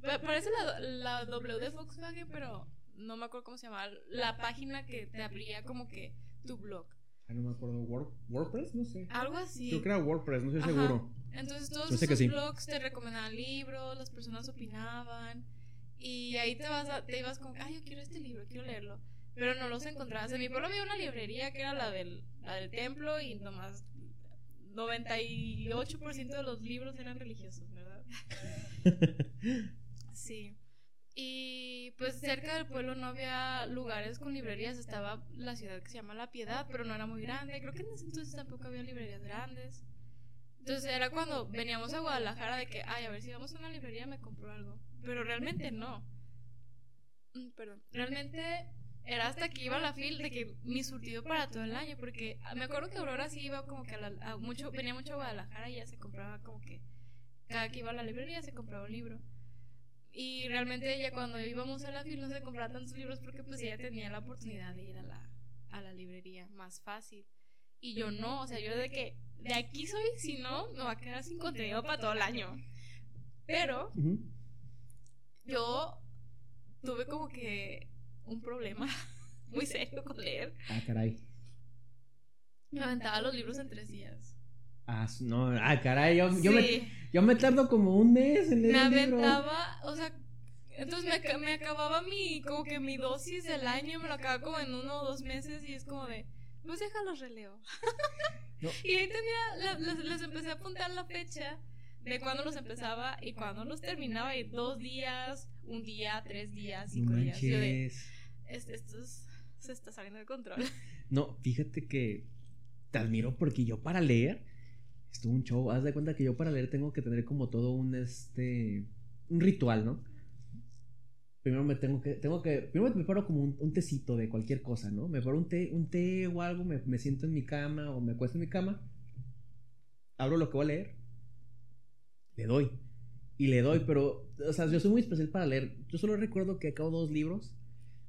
Pa- Parece la, la W de Volkswagen, pero no me acuerdo cómo se llama. La página que te abría como que tu blog. Ay, no me acuerdo. Word- ¿WordPress? No sé. Algo así. Creo que era WordPress, no estoy Ajá. seguro. Entonces todos Yo esos sí. blogs te recomendaban libros, las personas opinaban y ahí te vas a- te ibas como, ay, yo quiero este libro, quiero leerlo, pero no los encontrabas. En mi pueblo había una librería que era la del, la del templo y nomás 98% de los libros eran religiosos, ¿verdad? Sí. Y pues cerca del pueblo no había lugares con librerías, estaba la ciudad que se llama La Piedad, pero no era muy grande. Creo que en ese entonces tampoco había librerías grandes. Entonces era cuando veníamos a Guadalajara de que, ay, a ver si vamos a una librería me compro algo. Pero realmente no. Mm, Perdón. Realmente era hasta que iba a la fila de que mi surtido para todo el año, porque me acuerdo que Aurora sí iba como que a, la- mucho, venía mucho a Guadalajara y ya se compraba como que cada que iba a la librería se compraba un libro. Y realmente ella cuando íbamos a la fila no se compraba tantos libros porque pues ella tenía la oportunidad de ir a la, a la librería más fácil. Y yo no, o sea, yo de que de aquí soy, si no, me va a quedar sin contenido para todo el año. Pero yo tuve como que un problema muy serio con leer. Ah, caray. Me aventaba los libros en tres días. Ah, no, ah, caray. Yo, yo, me, yo me tardo como un mes en leer me libro. aventaba, o sea, entonces me, me acababa mi, como que mi dosis del año, me lo acababa como en uno o dos meses y es como de, pues déjalos releo. No. Y ahí tenía, les, les empecé a apuntar la fecha de cuándo los empezaba y cuándo los terminaba y dos días, un día, tres días, No cinco días. Yo de, este, esto es- se está saliendo de control. No, fíjate que te admiro porque yo para leer esto un show. Haz de cuenta que yo para leer tengo que tener como todo un este un ritual, ¿no? Primero me tengo que tengo que primero me preparo como un, un tecito de cualquier cosa, ¿no? Me preparo un té, un té o algo, me, me siento en mi cama o me acuesto en mi cama. Abro lo que voy a leer. Le doy. Y le doy, pero, o sea, yo soy muy especial para leer. Yo solo recuerdo que acabo dos libros.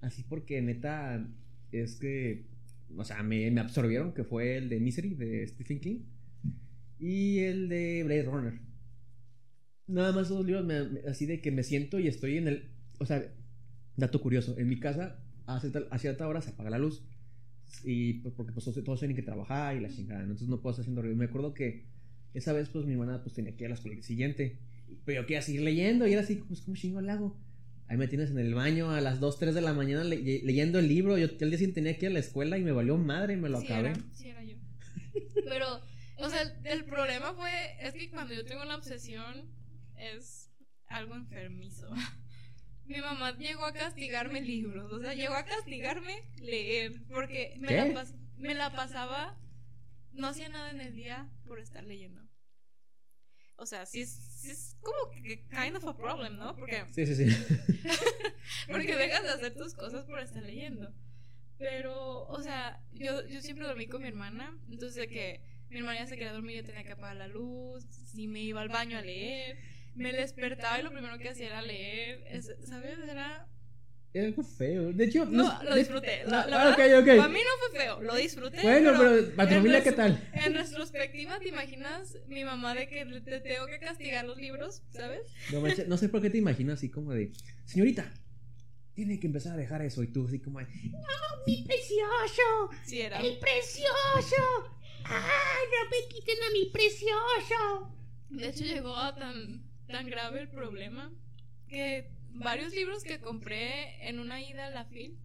Así porque neta, es que, o sea, me, me absorbieron, que fue el de Misery de Stephen King y el de Blade Runner. Nada más esos libros, me- me- así de que me siento y estoy en el, o sea, dato curioso, en mi casa a cierta, a cierta hora se apaga la luz. Y pues porque pues todos, tienen que trabajar y la chingada, ¿no? entonces no puedo estar haciendo ruido. Me acuerdo que esa vez pues mi hermana pues tenía que ir a la escuela el siguiente, pero yo quería seguir leyendo y era así, pues como chingo le hago. Ahí me tienes en el baño a las 2, 3 de la mañana le- leyendo el libro. Yo el día siguiente tenía que ir a la escuela y me valió madre y me lo sí acabé. Era, sí, era yo. Pero, o sea, el, el problema fue, es que cuando yo tengo una obsesión es algo enfermizo. Mi mamá llegó a castigarme libros, o sea, llegó a castigarme leer, porque me, ¿Qué? la, pas- me la pasaba, no hacía nada en el día por estar leyendo. O sea, sí es, sí es como que kind of a problem, ¿no? Porque Sí, sí, sí. porque dejas de hacer tus cosas por estar leyendo. Pero, o sea, yo, yo siempre dormí con mi hermana. Entonces, de que mi hermana ya se quería dormir, yo tenía que apagar la luz. Si me iba al baño a leer, me despertaba y lo primero que hacía era leer. Es- ¿Sabes? Era. Era algo feo. De hecho, No, lo de- disfruté. La, la Ah, verdad, ok. Para mí no fue feo, lo disfruté. Bueno, pero para tu familia, ¿qué tal? En retrospectiva, ¿te imaginas mi mamá de que te tengo que castigar los libros? ¿Sabes? No, no sé por qué te imagino así como de, señorita, tiene que empezar a dejar eso. Y tú así como de, no, mi precioso, Sí, era. el precioso. ¡Ay, no me quiten a mi precioso! De hecho, llegó a tan, tan grave el problema que varios libros que compré en una ida a la FIL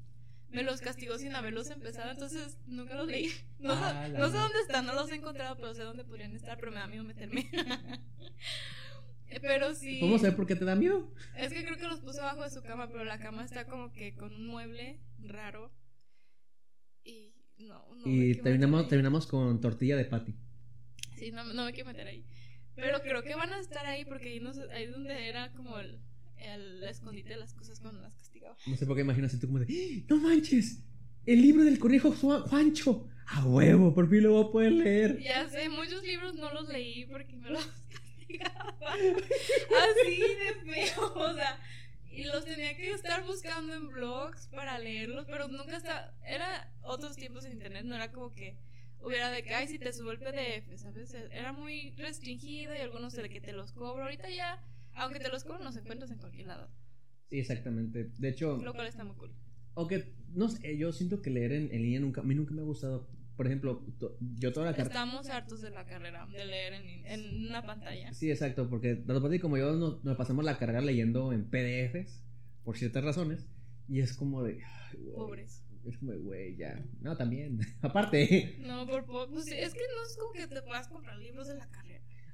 me los castigó sin haberlos empezado, entonces nunca los leí. No, Ah, sé- la no sé madre. dónde están, no los he encontrado, pero sé dónde podrían estar, pero me da miedo meterme. pero sí. Vamos a ver por qué te da miedo. Es que creo que los puse abajo de su cama, pero la cama está como que con un mueble raro. Y no, no. Y terminamos, terminamos con tortilla de patty. Sí, no, no me quiero meter ahí. Pero creo que van a estar ahí porque ahí, no sé- ahí es donde era como el, el escondite de las cosas cuando las castigaba. No sé por qué imaginas tú como de, ¡Ah! ¡No manches! El libro del conejo Juan- Juancho. A huevo, por fin lo voy a poder leer. Ya sé, muchos libros no los leí porque me los castigaba. Así de feo, o sea. Y los tenía que estar buscando en blogs para leerlos, pero nunca estaba. Era otros tiempos en internet, no era como que hubiera de que, ay, si te subo el PDF, ¿sabes? Era muy restringido y algunos de que te los cobro. Ahorita ya, aunque te los cobro, los encuentras en cualquier lado. Sí, exactamente. De hecho, Lo cual está muy cool. aunque, no sé, yo siento que leer en, en línea nunca, a mí nunca me ha gustado. Por ejemplo, yo toda la carrera... Estamos hartos de la carrera, de leer en, en una pantalla. Sí, exacto, porque tanto Pati como yo nos, nos pasamos la carrera leyendo en PDFs, por ciertas razones, y es como de... ay, Pobres. Es como de, güey, ya. No, también. Aparte. No, por poco. Pues es que no es como que te puedas comprar libros de la carrera.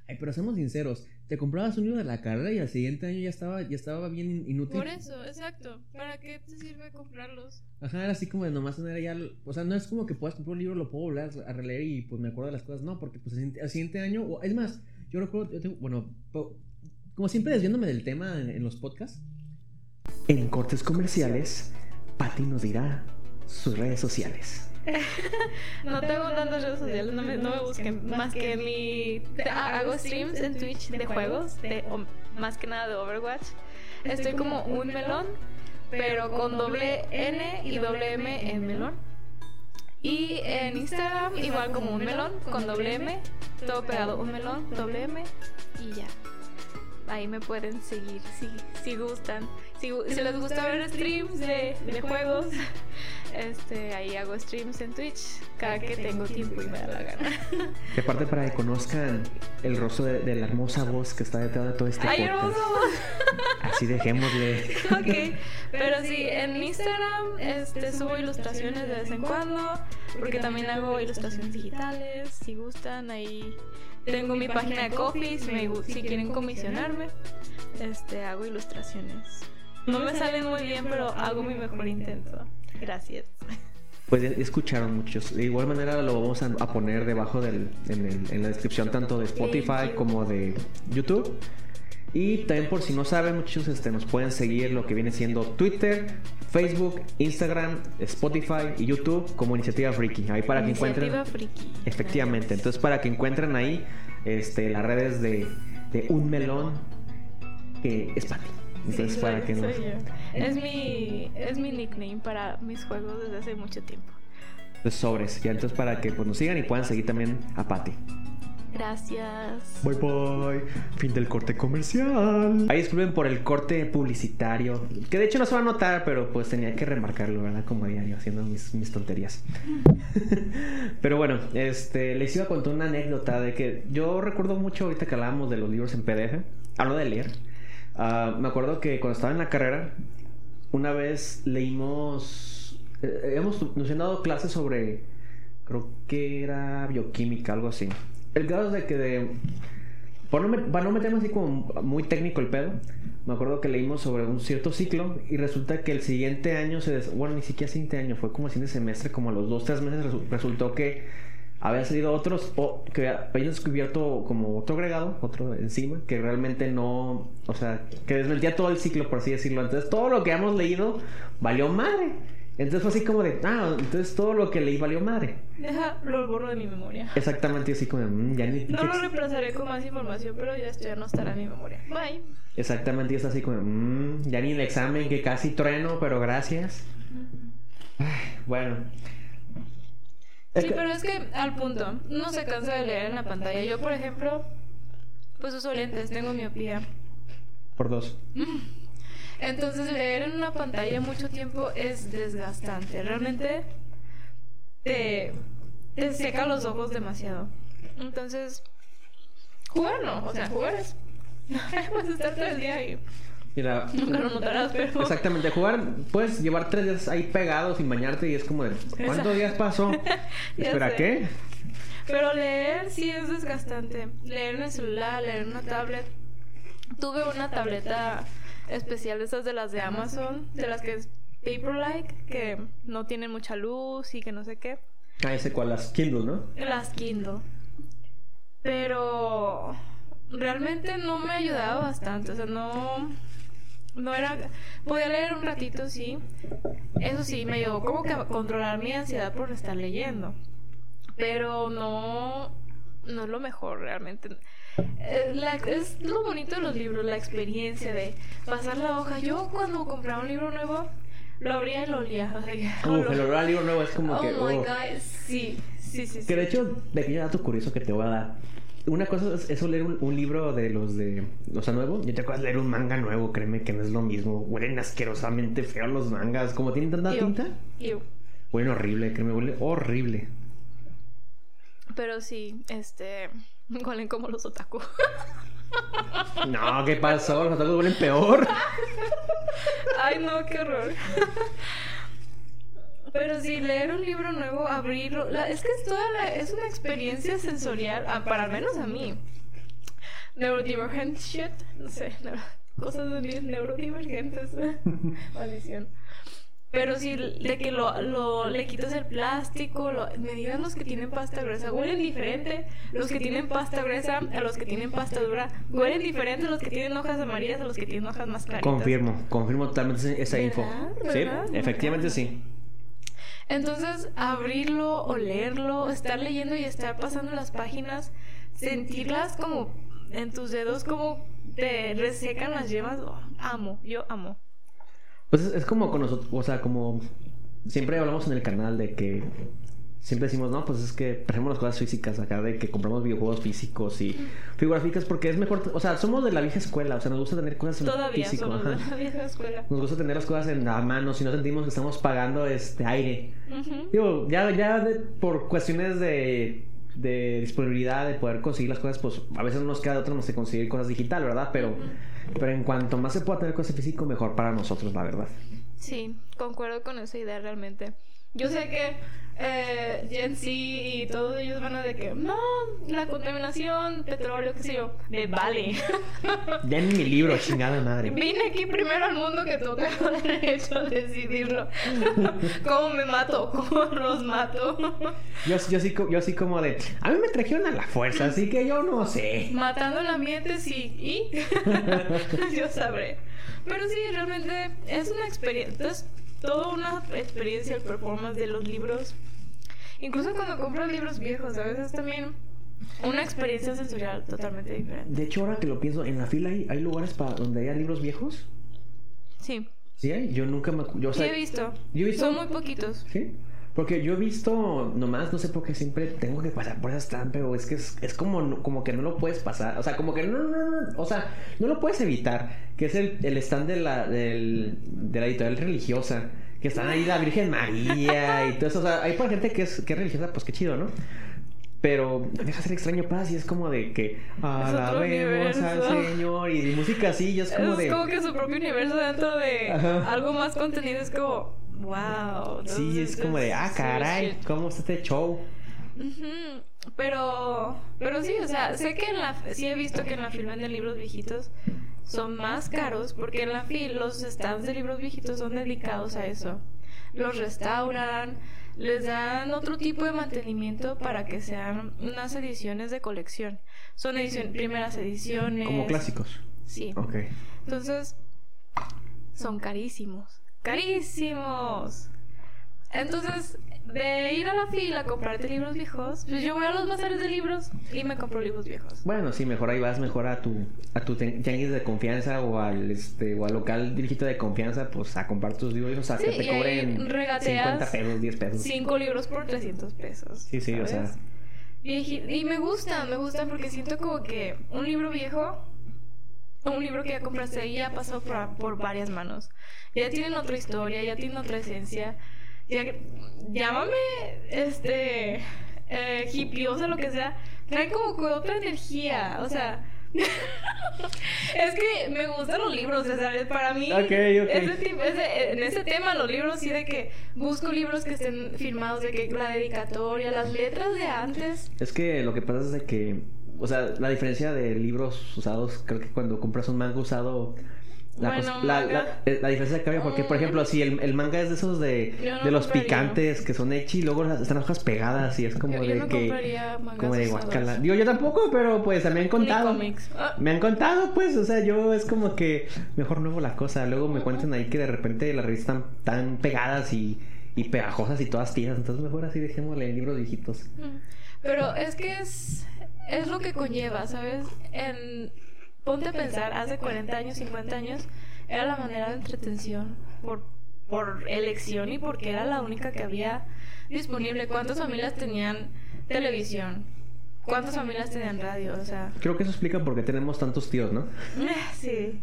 Ay, pero seamos sinceros. Te comprabas un libro de la carrera y al siguiente año ya estaba, ya estaba bien in- inútil. Por eso, exacto. ¿Para qué te sirve comprarlos? Ajá, era así como de nomás tener ya. O sea, no es como que puedas comprar un libro, lo puedo volver a releer y pues me acuerdo de las cosas. No, porque pues al siguiente- año. o- es más, yo recuerdo. yo tengo- bueno, po- como siempre desviándome del tema en, en los podcasts. En cortes comerciales, Pati nos dirá sus redes sociales. No tengo tantas redes sociales, no me, no me busquen. Más que mi. Hago streams en Twitch de juegos, de, o- más que nada de Overwatch. Estoy como un melón, pero con doble N y doble M en melón. Y en Instagram, igual como un melón, con doble M, todo pegado, un melón, doble M y ya. Ahí me pueden seguir si, si gustan. Si, si les gusta ver streams de, de juegos, este, ahí hago streams en Twitch cada que tengo tiempo y me da la gana. Y aparte, para que conozcan el rostro de, de la hermosa voz que está detrás de todo este ¡Ay, podcast. hermoso! Así dejémosle. ok, pero sí, en Instagram este, subo ilustraciones de vez en cuando, porque también hago ilustraciones digitales, si gustan, ahí tengo mi página de Coffee, si, me si quieren comisionarme, este, hago ilustraciones. No me salen muy bien, pero hago mi mejor intento. Gracias. Pues ya escucharon muchos. De igual manera lo vamos a, a poner debajo del, en, el- en la descripción tanto de Spotify como de YouTube. Y también por si no saben, muchos este, nos pueden seguir lo que viene siendo Twitter, Facebook, Instagram, Spotify y YouTube como Iniciativa Freaky. Ahí para que encuentren... Iniciativa Friki. Efectivamente, entonces para que encuentren ahí este, las redes de, de Un Melón que es Pati. Entonces Sí, para soy- que nos... soy yo. Es mi, es mi nickname para mis juegos desde hace mucho tiempo. Pues sobres, ya entonces para que pues, nos sigan y puedan seguir también a Pati. Gracias. Bye bye. Fin del corte comercial. Ahí disculpen por el corte publicitario. Que de hecho no se va a notar, pero pues tenía que remarcarlo, ¿verdad? Como diario, haciendo mis, mis tonterías. pero bueno, este, les iba a contar una anécdota de que yo recuerdo mucho ahorita que hablábamos de los libros en PDF. Hablo de leer. Ah, me acuerdo que cuando estaba en la carrera, una vez leímos. eh, Hemos, nos han dado clases sobre. Creo que era bioquímica, algo así. El caso es de que de. Para no, meterme así como muy técnico el pedo, me acuerdo que leímos sobre un cierto ciclo y resulta que el siguiente año se. des- Bueno, ni siquiera siguiente año, fue como el siguiente semestre, como a los dos, tres meses resu- resultó que había salido otros, o que habían descubierto como otro agregado, otro enzima, que realmente no. O sea, que desmentía todo el ciclo, por así decirlo. Entonces, todo lo que hemos leído valió madre. Entonces fue así como de, ah, entonces todo lo que leí valió madre. Deja, lo borro de mi memoria. Exactamente así como de, "Mm, ya ni... No lo reemplazaré con más información, pero ya esto ya no estará en mi memoria. Bye. Exactamente, y es así como, "Mm, ya ni el examen que casi trueno, pero gracias. Ay, bueno. Sí, pero es que al punto, no se cansa de leer en la pantalla. Yo, por ejemplo, pues uso lentes, tengo miopía. Por dos. Entonces leer en una pantalla mucho tiempo es desgastante. Realmente te, te seca los ojos demasiado. Entonces, jugar no, o sea, jugar es... Puedes estar todo el día ahí Mira, Nunca lo notarás, pero. Exactamente, jugar, puedes llevar tres días ahí pegados sin bañarte y es como de, ¿cuántos días pasó? Espera, sé. ¿qué? Pero leer sí es desgastante. Leer en el celular, leer en una tablet. Tuve una tableta especial de esas de las de Amazon, de las que es Paperlike, que no tienen mucha luz y que no sé qué. Ah, ese cual, las Kindle, ¿no? Las Kindle. Pero realmente no me ayudaba bastante. O sea, no. No era. Podía leer un ratito, sí. Eso sí, me ayudó como que a controlar mi ansiedad por estar leyendo. Pero no. No es lo mejor realmente. Eh, la- es lo bonito de los libros, la experiencia de pasar la hoja. Yo cuando compraba un libro nuevo, lo abría y lo olía. O sea, el olor al libro nuevo es como oh que... my uf. god, sí, sí, sí. sí. Que de hecho, pequeño dato curioso que te voy a dar. Una cosa es eso leer un, un libro de los de. O sea, nuevo. Y otra cosa es leer un manga nuevo. Créeme que no es lo mismo. Huelen asquerosamente feo los mangas. Como tienen tanta Ew. tinta. Ew. Huelen horrible. Créeme, huele horrible. Pero sí, este. Huelen como los otaku. No, ¿qué pasó? Los otakus huelen peor. Ay, no, qué horror. Pero sí, leer un libro nuevo, abrirlo. la- es que es toda la- es una experiencia sensorial, ah, para al menos a mí. Neurodivergent shit, no sé, cosas de neurodivergentes. Maldición. Pero sí, de que lo, lo- le quitas el plástico, lo- me digan los que tienen pasta gruesa, huelen diferente. Los que tienen pasta gruesa a los que tienen pasta dura, huelen diferente los que tienen hojas amarillas a los que tienen hojas más claritas. Confirmo, confirmo totalmente esa info. ¿Verdad? Sí, ¿Verdad? efectivamente sí. Entonces, abrirlo, olerlo, estar leyendo y estar pasando las páginas, sentirlas como en tus dedos, como te resecan las yemas. oh, amo, yo amo. Pues es, es como con nosotros, o sea, como siempre hablamos en el canal de que siempre decimos, no, pues es que preferimos las cosas físicas acá, de que compramos videojuegos físicos y figuras físicas porque es mejor, o sea, somos de la vieja escuela, o sea, nos gusta tener cosas en Todavía físico. somos ajá. de la vieja escuela. Nos gusta tener las cosas en la mano, si no sentimos que estamos pagando este aire. Digo, ya, ya de- por cuestiones de, de disponibilidad, de poder conseguir las cosas, pues a veces no nos queda de otra más que conseguir cosas digital, ¿verdad? Pero, pero en cuanto más se pueda tener cosas físico, mejor para nosotros, la verdad. Sí, concuerdo con esa idea realmente. Yo sé que eh, Gen Z y todos ellos van a de que no, la contaminación, petróleo, qué sé yo, me vale. Ya en mi libro, chingada madre. Vine aquí primero al mundo que tú tengo derecho a decidirlo. ¿Cómo me mato? ¿Cómo los mato? Yo, yo, sí, yo sí como de... A mí me trajeron a la fuerza, así que yo no sé. Matando el ambiente, sí. ¿Y? Yo sabré. Pero sí, realmente es una experiencia. Toda una experiencia el performance de los libros. Incluso cuando compras libros viejos, a veces también una experiencia sensorial totalmente diferente. De hecho, ahora que lo pienso, en la fila hay, hay lugares para donde haya libros viejos. Sí, ¿Sí hay? Yo nunca me... Yo, o sí sea, he visto. yo he visto- Son muy poquitos. ¿Sí? Porque yo he visto, nomás, no sé por qué siempre tengo que pasar por esas trampas, pero es que es, es como, como que no lo puedes pasar, o sea, como que no, no, no, o sea, no lo puedes evitar, que es el, el stand de la, del, de la editorial religiosa, que están ahí la Virgen María y todo eso, o sea, hay para gente que es, que es religiosa, pues qué chido, ¿no? Pero deja ser extraño paz y es como de que alabemos al. Señor y música así, y es como es de... como que su propio universo dentro de Ajá. algo más contenido es como, wow. Sí, es como de, ah, caray, ¿cómo está este show? Pero, pero sí, o sea, sé que en la, sí he visto que en la FIL venden libros viejitos son más caros porque en la FIL los stands de libros viejitos son dedicados a eso. Los restauran, les dan otro tipo de mantenimiento para que sean unas ediciones de colección. Son edición- primeras ediciones. Como clásicos. Sí. Ok. Entonces, son carísimos. ¡Carísimos! Entonces, de ir a la fila a comprarte libros viejos, pues yo voy a los bazares de libros y me compro libros viejos. Bueno, sí, mejor ahí vas mejor a tu a tu tianguis de confianza o al este o al local dirigito de confianza, pues a comprar tus libros, o sea, que te y cobren regateas 50 pesos, 10 pesos. Cinco libros por 300 pesos. Sí, sí, o sea, Vieji- Y me gustan, me gustan porque siento como que un libro viejo, un libro que ya compraste ahí ya pasó por, por varias manos. Ya tienen otra historia, ya tienen otra esencia. Ya, llámame, este, eh, hippiosa, lo que sea. Traen como que otra energía, o sea... es que me gustan los libros, o sea, para mí, Ok, ok. ese tipo- ese- en ese tema, los libros, sí, de que busco libros que estén firmados, de que la dedicatoria, las letras de antes. Es que lo que pasa es de que, o sea, la diferencia de libros usados, creo que cuando compras un manga usado, la, Bueno, la, la- eh, la diferencia cambia porque, por Mm. ejemplo, si el, el manga es de esos de, Yo no de los picantes que son echi y luego están hojas pegadas y es como Yo- yo de no que... como de guacala. Digo, yo tampoco, pero pues me han contado. Ah, Me han contado, pues, o sea, yo es como que mejor nuevo la cosa. Luego me cuentan ahí que de repente las revistas están tan pegadas y, y pegajosas y todas tiras. Entonces mejor así dejémosle libros viejitos. mm. Pero es que es, es lo que conlleva, ¿sabes? En, ponte a pensar, hace 40 años, 50 años, era la manera de entretención por, por elección y porque era la única que había disponible. ¿Cuántas familias tenían televisión? ¿Cuántas familias tenían radio? O sea, Creo que eso explica por qué tenemos tantos tíos, ¿no? sí.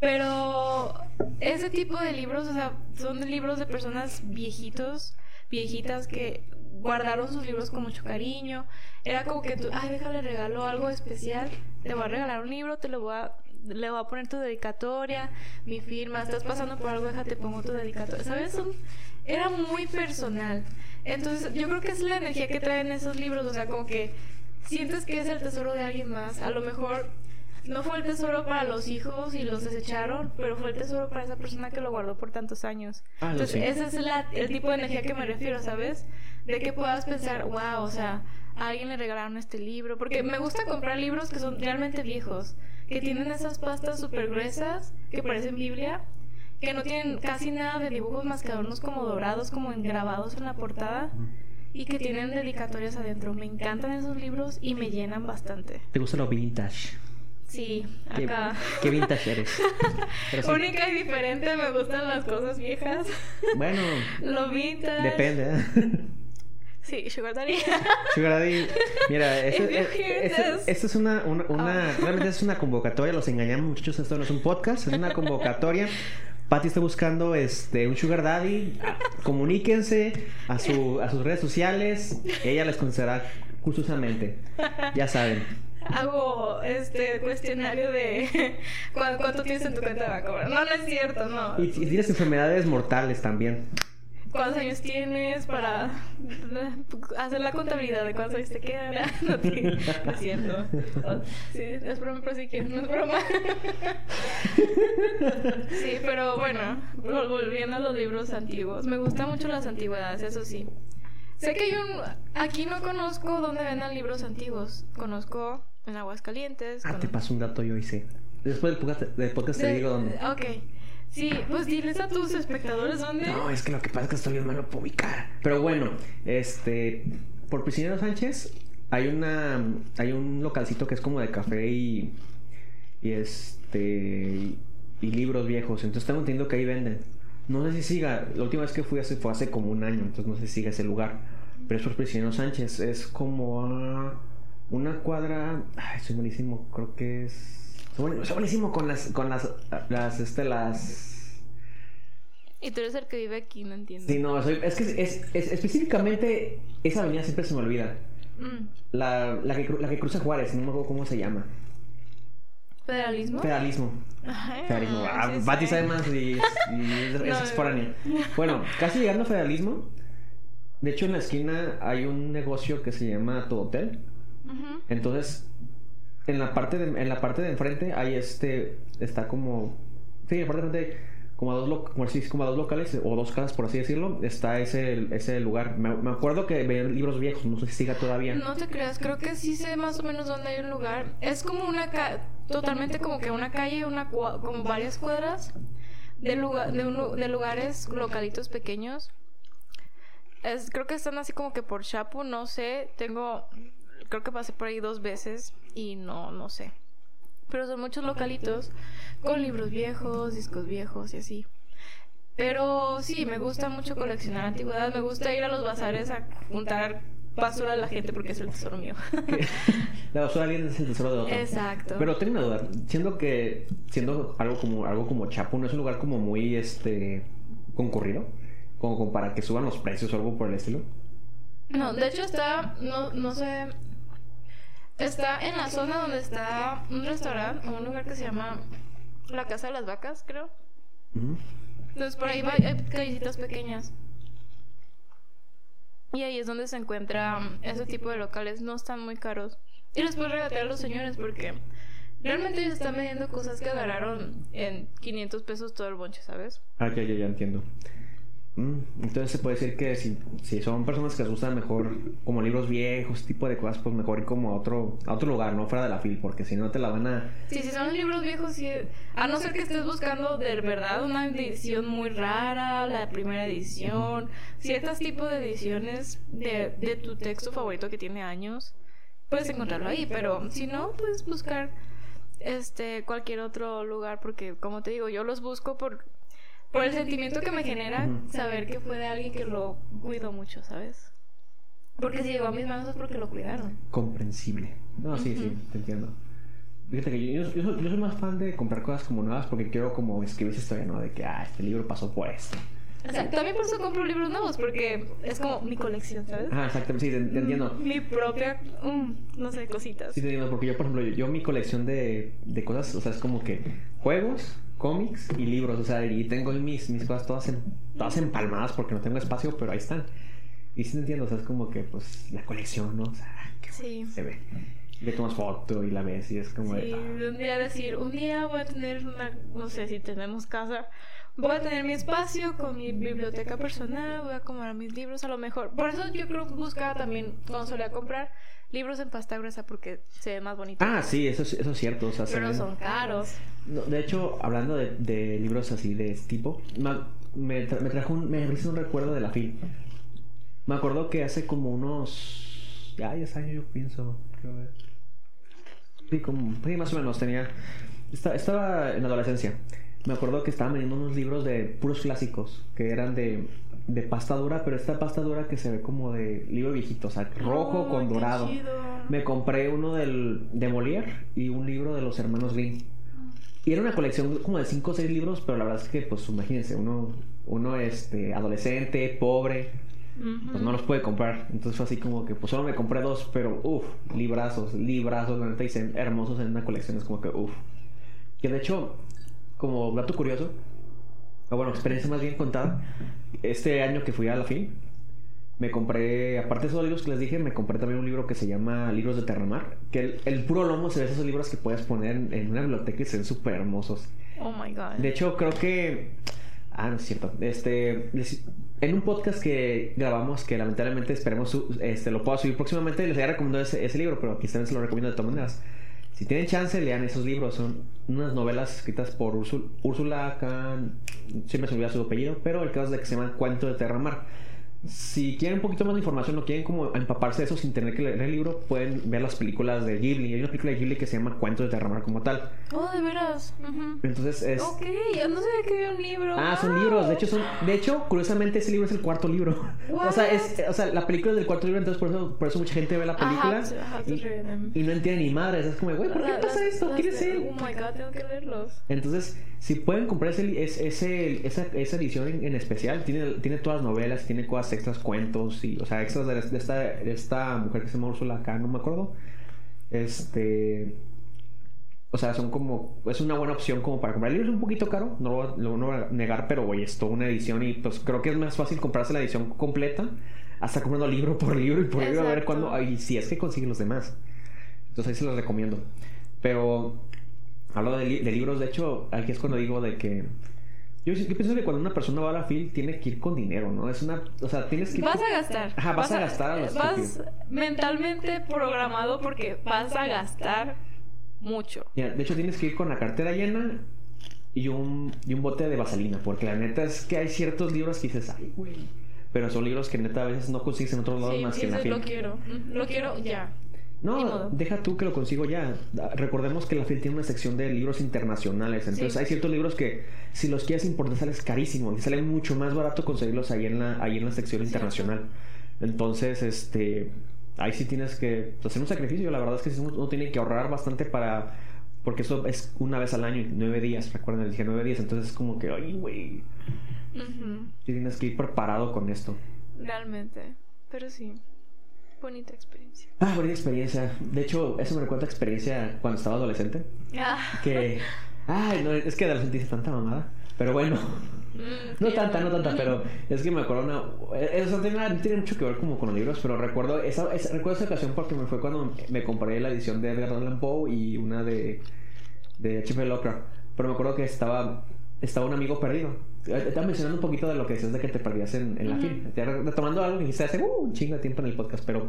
Pero ese tipo de libros, o sea, son libros de personas viejitos, viejitas que guardaron sus libros con mucho cariño. Era como que tú, ay, déjale regalo algo especial. Te voy a regalar un libro, te lo voy a, le voy a poner tu dedicatoria, mi firma. Estás pasando por algo, déjate pongo tu dedicatoria. ¿Sabes? Son- era muy personal. Entonces, yo creo que es la energía que traen esos libros. O sea, como que sientes que es el tesoro de alguien más. A lo mejor no fue el tesoro para los hijos y los desecharon, pero fue el tesoro para esa persona que lo guardó por tantos años. Ah, Entonces, sí. ese es la- el tipo de energía que me refiero, ¿sabes? De que puedas pensar, wow, o sea, a alguien le regalaron este libro. Porque me gusta comprar libros que son realmente viejos, que tienen esas pastas súper gruesas, que parecen Biblia, que no tienen casi nada de dibujos más que adornos como dorados, como grabados en la portada. Y que tienen dedicatorias adentro. Me encantan esos libros y me llenan bastante. ¿Te gusta lo vintage? Sí, ¿Qué, acá. qué vintage eres? Sí, Única y diferente, me gustan las cosas viejas. Bueno, Lo vintage. depende, ¿eh? Sí, Sugar Daddy. Sugar Daddy, mira, esto, es- una, una, una- Oh. realmente es una convocatoria, los engañamos muchachos, esto no es un podcast, es una convocatoria. Patty está buscando este un Sugar Daddy, Ah, comuníquense a, su, a sus redes sociales, ella les contestará cursosamente, ya saben. Hago este cuestionario de ¿cu- cuánto tienes en tu cuenta de banco. No, no es cierto, no. Y, y tienes enfermedades mortales también. ¿Cuántos años tienes para hacer la contabilidad de cuántos años te quedan? No, te- no es cierto. Oh, Sí, es broma, pero sí quiero, no es broma. Sí, pero bueno, vol- volviendo a los libros antiguos. Me gustan mucho las antigüedades, eso sí. Sé que hay un... Aquí no conozco dónde vendan libros antiguos. Conozco en Aguascalientes. Ah, te paso un dato yo hice. Después del podcast, del podcast te de- digo dónde. Ok. Sí, pues diles a tus espectadores dónde. No, es que lo que pasa es que estoy bien malo para ubicar. Pero bueno, este. Por Prisionero Sánchez hay una. Hay un localcito que es como de café y. Y este. Y, libros viejos. Entonces tengo entendido que ahí venden. No sé si siga. La última vez que fui hace, fue hace como un año. Entonces no sé si siga ese lugar. Pero es por Prisionero Sánchez. Es como a una cuadra. Ay, soy buenísimo. Creo que es. Soy buenísimo con las. Con las. Las. Este, las. Y tú eres el que vive aquí, no entiendo. Sí, no, soy- es que es, es- específicamente esa avenida siempre se me olvida. Mm. La, la, que, la que cruza Juárez, no me acuerdo cómo se llama. ¿Federalismo? Federalismo. Ay, Federalismo. Ah, sí Pati sé. sabe más y, y es, No, exforánea. Bueno, casi llegando a Federalismo. De hecho, en la esquina hay un negocio que se llama Tu Hotel. Ujú. Entonces, en la parte de, en la parte de enfrente hay este. Está como. Sí, en la parte de enfrente. Como a, dos como, a dos locales o dos casas, por así decirlo, está ese, ese lugar. Me, acuerdo que veían libros viejos, no sé si siga todavía. No te creas, creo que sí sé más o menos dónde hay un lugar. Es como una ca totalmente como que una calle, una como varias cuadras de, lugar, de, un de lugares localitos pequeños. Es, creo que están así como que por Chapu, no sé. Tengo, creo que pasé por ahí dos veces y no, no sé. Pero son muchos localitos con libros viejos, discos viejos y así. Pero sí, me gusta mucho coleccionar antigüedades. Me gusta ir a los bazares a juntar basura a la gente porque es el tesoro mío. La basura de alguien es el tesoro de otro. Exacto. Pero tengo una duda, siendo que siendo algo como algo como Chapo no es un lugar como muy este concurrido, como, como para que suban los precios o algo por el estilo. No, de hecho está, no, no sé, está en la zona donde está un restaurante o un lugar que se llama La Casa de las Vacas, creo. Ujú. Entonces por ahí va- hay callecitas pequeñas. Y ahí es donde se encuentra ese tipo de locales. No están muy caros. Y les puedes regatear a los señores porque realmente ellos están vendiendo cosas que agarraron en 500 pesos todo el bonche, ¿sabes? Ah, ya, ya, ya entiendo. Mm, Entonces se puede decir que si, si son personas que les gustan mejor como libros viejos, tipo de cosas, pues mejor ir como a otro, a otro lugar, no fuera de la fil, porque si no te la van a... Sí, si son libros viejos, sí. A no ser que estés buscando de verdad una edición muy rara, la primera edición, ciertos tipos de ediciones de, de tu texto favorito que tiene años, puedes encontrarlo ahí. Pero si no, puedes buscar este cualquier otro lugar, porque como te digo, yo los busco por, por el sentimiento que me genera saber que fue de alguien que lo cuidó mucho, ¿sabes? Porque si llegó a mis manos es porque lo cuidaron. comprensible. No, sí, sí, te entiendo. Fíjate que yo, yo, yo soy, yo soy más fan de comprar cosas como nuevas porque quiero como escribir esa historia, ¿no? De que, ah, este libro pasó por esto. O sea, también por eso compro libros nuevos, porque es como mi colección, ¿sabes? Ah, exactamente, sí, te, te entiendo. Mi propia, mm, no sé, cositas. Sí, te entiendo, porque yo, por ejemplo, yo, yo mi colección de, de cosas, o sea, es como que juegos, cómics y libros, o sea, y tengo mis, mis cosas todas, en- todas empalmadas porque no tengo espacio, pero ahí están. Y sí entiendo, o sea, es como que, pues, la colección, ¿no? O sea, Sí. se ve. Le tomas foto y la ves y es como de, Sí, ah. un día decir, un día voy a tener una, no sé si tenemos casa, voy a tener mi espacio con mi biblioteca personal, voy a acomodar mis libros a lo mejor. Por eso yo creo que buscaba también, cuando solía comprar, libros en pasta gruesa porque se ve más bonito. Ah, sí, eso, es- eso es cierto, o sea, se Pero ven- son caros. No, de hecho, hablando de, de libros así de este tipo, me, tra- me trajo un, me hizo un recuerdo de la FIL. Me acuerdo que hace como unos. Ya 10 años, yo pienso. que- Sí, como. Sí, más o menos tenía. esta- estaba en la adolescencia. Me acuerdo que estaban vendiendo unos libros de puros clásicos, que eran de, de pasta dura, pero esta pasta dura que se ve como de libro viejito, o sea, rojo Oh, con dorado. chido. Me compré uno del, de Molière y un libro de los hermanos Grimm. Y era una colección como de 5 o 6 libros, pero la verdad es que, pues imagínense, uno, uno este, adolescente, pobre, pues no los puede comprar. Entonces fue así como que, pues solo me compré dos, pero uff, librazos, librazos, la neta, y hermosos en una colección. Es como que uff. Que de hecho, como dato curioso, o bueno, experiencia más bien contada, este año que fui a la fin, me compré, aparte de esos libros que les dije, me compré también un libro que se llama Libros de Terramar, que el, el puro lomo se ve esos libros que puedes poner en, en una biblioteca y se ven súper hermosos. Oh my god. De hecho, creo que. Ah, no es cierto. Este. En un podcast que grabamos, que lamentablemente esperemos su- este, lo pueda subir próximamente, les había recomendado ese, ese libro, pero aquí también se lo recomiendo de todas maneras. Si tienen chance, lean esos libros. Son unas novelas escritas por Úrsul- Úrsula Kahn. Siempre se olvida su apellido, pero el caso es de que se llama Cuento de Terramar. Si quieren un poquito más de información o quieren como empaparse de eso sin tener que leer el libro, pueden ver las películas de Ghibli. Hay una película de Ghibli que se llama Cuento de Terramar como tal. Oh, de veras. Ujú. Entonces es... Ok, yo no sabía que había un libro. Ah, son libros. De hecho, son. De hecho, curiosamente, ese libro es el cuarto libro. O sea, es, o sea, la película es del cuarto libro, entonces por eso, por eso mucha gente ve la película ajá, y, y no entiende ni madres. Es como, güey, ¿por qué La- pasa las- esto? ¿Quién es él? Oh my god, tengo que leerlos. Entonces, si pueden comprar ese, li- es- ese, esa, esa edición en, en especial, tiene, tiene todas las novelas, tiene cosas extras, cuentos, y, o sea, extras de, de esta, de esta mujer que se llama Úrsula acá, no me acuerdo. Este. O sea, son como. Es una buena opción como para comprar. El libro es un poquito caro, no lo, voy a- lo no voy a negar, pero oye, es toda una edición y pues creo que es más fácil comprarse la edición completa hasta comprando libro por libro y por libro a ver cuándo. Ay, si es que consiguen los demás. Entonces ahí se los recomiendo. Pero. Hablo de, li- de libros, de hecho, aquí es cuando digo de que. Yo, yo pienso que cuando una persona va a la FIL tiene que ir con dinero, ¿no? Es una. O sea, tienes que ir. Vas con- a gastar. Ajá, vas a gastar a lo Vas mentalmente programado porque vas a gastar mucho. De hecho, tienes que ir con la cartera llena y un, y un bote de vaselina. Porque la neta es que hay ciertos libros que dices, ay, güey. Pero son libros que neta a veces no consigues en otros lados Sí, más que en la FIL. lo quiero. Lo quiero ya. No, deja tú que lo consigo ya. Recordemos que la FIL tiene una sección de libros internacionales. Entonces Sí. hay ciertos libros que si los quieres importar sales carísimo. Y sale mucho más barato conseguirlos ahí en la, ahí en la sección internacional. Entonces, este... Ahí sí tienes que hacer un sacrificio. La verdad es que uno tiene que ahorrar bastante para... Porque eso es una vez al año y nueve días. Recuerden, les dije nueve días. Entonces es como que, ay, güey. Sí tienes que ir preparado con esto. Realmente. Pero sí. Bonita experiencia. Ah, bonita experiencia. De hecho, eso me recuerda a experiencia cuando estaba adolescente. Ah. Que. Ay, no, es que adolescente hice tanta mamada. Pero bueno. Mm, No tanta, no tanta, pero es que me acuerdo una. Eso tiene, tiene mucho que ver como con los libros, pero recuerdo esa, esa- recuerdo esa ocasión porque me fue cuando me compré la edición de Edgar Allan Poe y una de, de H.P. Lovecraft. Pero me acuerdo que estaba, estaba un amigo perdido. Estaba mencionando un poquito de lo que decías de que te perdías en, en la Ujú. fila. Te- Retomando algo que dijiste hace uh, un chingo de tiempo en el podcast, pero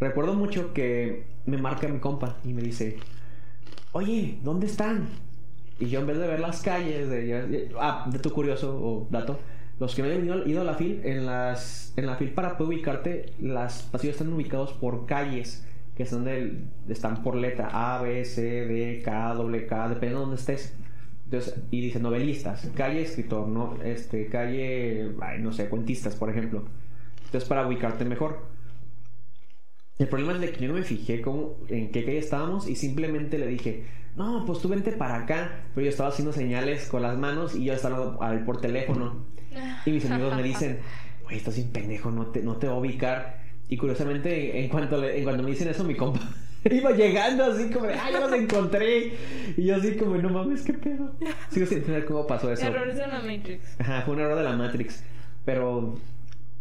recuerdo mucho que me marca mi compa y me dice: Oye, ¿dónde están? Y yo en vez de ver las calles, de, ah, de tu curioso o dato, los que no hayan ido, a la FIL, en, las, en la FIL para poder ubicarte, las pasillos están ubicados por calles, que son del, están por letra A, B, C, D, K, W, K, dependiendo de dónde estés. Y dice novelistas, calle escritor, no, este, calle, no sé, cuentistas, por ejemplo. Entonces, para ubicarte mejor. El problema es de que yo no me fijé cómo, en qué calle estábamos y simplemente le dije, no, pues tú vente para acá. Pero yo estaba haciendo señales con las manos y yo estaba a ver por teléfono. Y mis amigos me dicen, güey, estás bien pendejo, no te, no te va a ubicar. Y curiosamente, en cuanto, en cuanto me dicen eso, mi compa iba llegando así como de, ah, ya los encontré. Y yo así como, no mames, qué pedo. Sigo sin entender cómo pasó eso. Errores de la Matrix. Ajá, fue un error de la Matrix. Pero.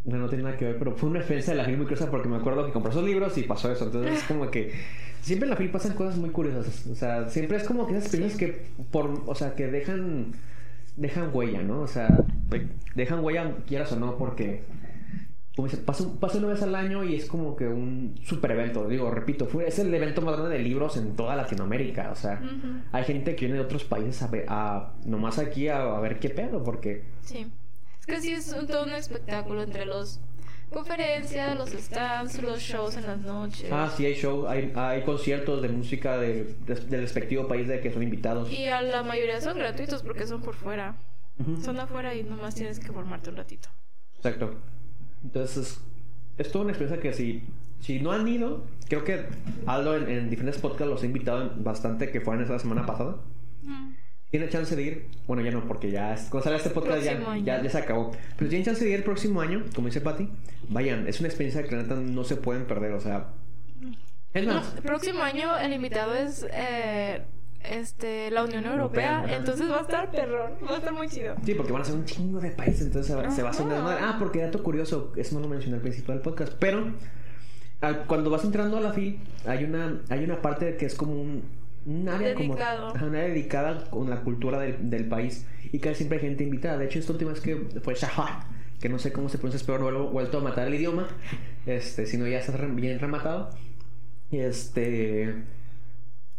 Bueno, no tiene nada que ver, pero fue una defensa de la FIL muy curiosa porque me acuerdo que compré esos libros y pasó eso. Entonces es como que. Siempre en la FIL pasan cosas muy curiosas. O sea, siempre es como que esas experiencias que. por O sea, que dejan. Dejan huella, ¿no? O sea, dejan huella, quieras o no, porque. Como dice, pasa, pasa una vez al año y es como que un super evento. Digo, repito, fue, es el evento más grande de libros en toda Latinoamérica. O sea, hay gente que viene de otros países a, ver- a nomás aquí a, a ver qué pedo, porque Sí. Es que sí es un, todo un espectáculo entre los conferencias, los stands, los shows en las noches. Ah, sí, hay show, hay, hay conciertos de música de, de- del respectivo país de que son invitados. Y a la mayoría son gratuitos porque son por fuera. Son afuera y nomás tienes que formarte un ratito. Exacto. Entonces, es toda una experiencia que si, si no han ido, creo que Aldo en, en diferentes podcasts los he invitado bastante que fueron esa semana pasada. ¿Tiene chance de ir? Bueno, ya no, porque ya es- cuando sale este podcast ya, ya, ya se acabó. Pero tienen chance de ir el próximo año, como dice Patty, vayan. Es una experiencia que la neta no se pueden perder. O sea, es No, más, el próximo año el invitado es eh, este la Unión Europea, Europea, entonces va a estar perrón, va a estar muy chido. Sí, porque van a ser un chingo de países, entonces se va, se va a hacer una desmadre. Ah, porque dato curioso, eso no lo mencioné al principio del podcast, pero al- cuando vas entrando a la FIL, hay una, hay una parte que es como un, un área como Dedicado. una área dedicada con la cultura del, del país y casi siempre hay gente invitada. De hecho, esta última vez que fue Shahar, que no sé cómo se pronuncia, espero no haberlo vuelto a matar el idioma, este, sino ya está bien rematado. Este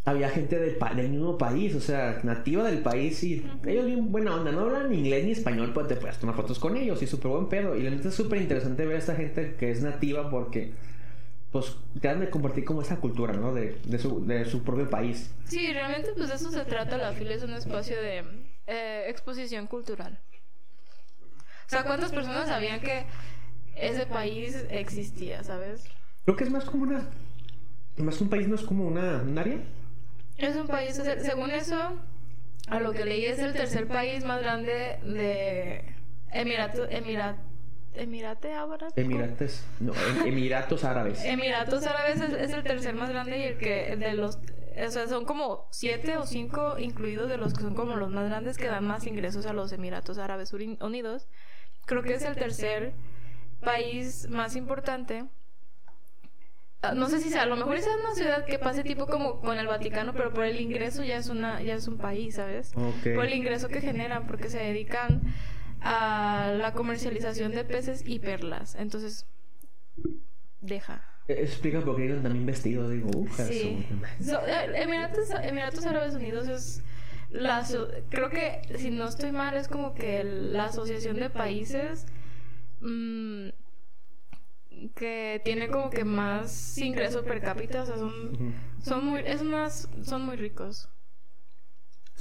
había gente del, pa- del mismo país, o sea, nativa del país y ellos bien buena onda, no hablan ni inglés ni español, pues te puedes tomar fotos con ellos y súper buen pedo. Y la neta es súper interesante ver a esta gente que es nativa porque pues te dan de compartir como esa cultura, ¿no? De, de, su, de su propio país. Sí, realmente pues de eso se trata la fila, es un espacio de eh, exposición cultural. O sea, ¿cuántas personas sabían que ese país existía, sabes? Creo que es más como una... Más un país no es como una, un área. Es un país, según eso, a lo que leí es el tercer país más grande de Emirato, Emirat, Emirate Árabe. Emirates, no, em- Emiratos Árabes. Emiratos Árabes es, es el tercer más grande y el que de los, o sea, son como siete o cinco incluidos de los que son como los más grandes que dan más ingresos a los Emiratos Árabes Uni- Unidos. Creo que es el tercer país más importante. Ah, No sé si sea, a lo mejor es una ciudad que pase tipo como con el Vaticano, pero por el ingreso ya es una, ya es un país, ¿sabes? Ok. Por el ingreso que generan, porque se dedican a la comercialización de peces y perlas. Entonces, deja. Eh, Explica por qué iban también vestidos, digo, uja, Sí. So, eh, Emiratos, Emiratos Árabes Unidos es la creo que si no estoy mal es como que la asociación de países mm, que tiene como que más ingreso per cápita, o sea, son son muy es más son muy ricos.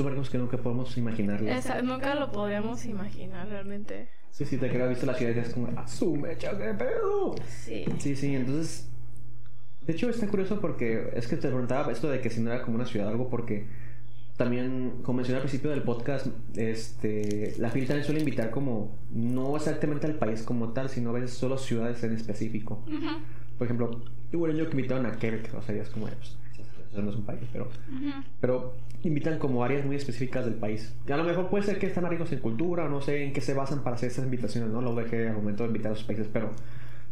Barcos que nunca podemos imaginarlo. Nunca lo podríamos imaginar realmente. Sí, sí, te creo, visto la ciudad y es como, ¡ah, su mecha de pedo! Sí. Sí, sí, entonces. De hecho, está curioso porque es que te preguntaba esto de que si no era como una ciudad o algo, porque también, como mencioné al principio del podcast, este, la FIL también suele invitar como, no exactamente al país como tal, sino a veces solo ciudades en específico. Ujú. por ejemplo, un año que invitaron a Quebec, o sea, ya es como, pues, eso no es un país, pero, Ujú. pero invitan como áreas muy específicas del país. Y a lo mejor puede ser que están ricos en cultura, o no sé en qué se basan para hacer estas invitaciones, ¿no? Lo dejé al momento de invitar a sus países, pero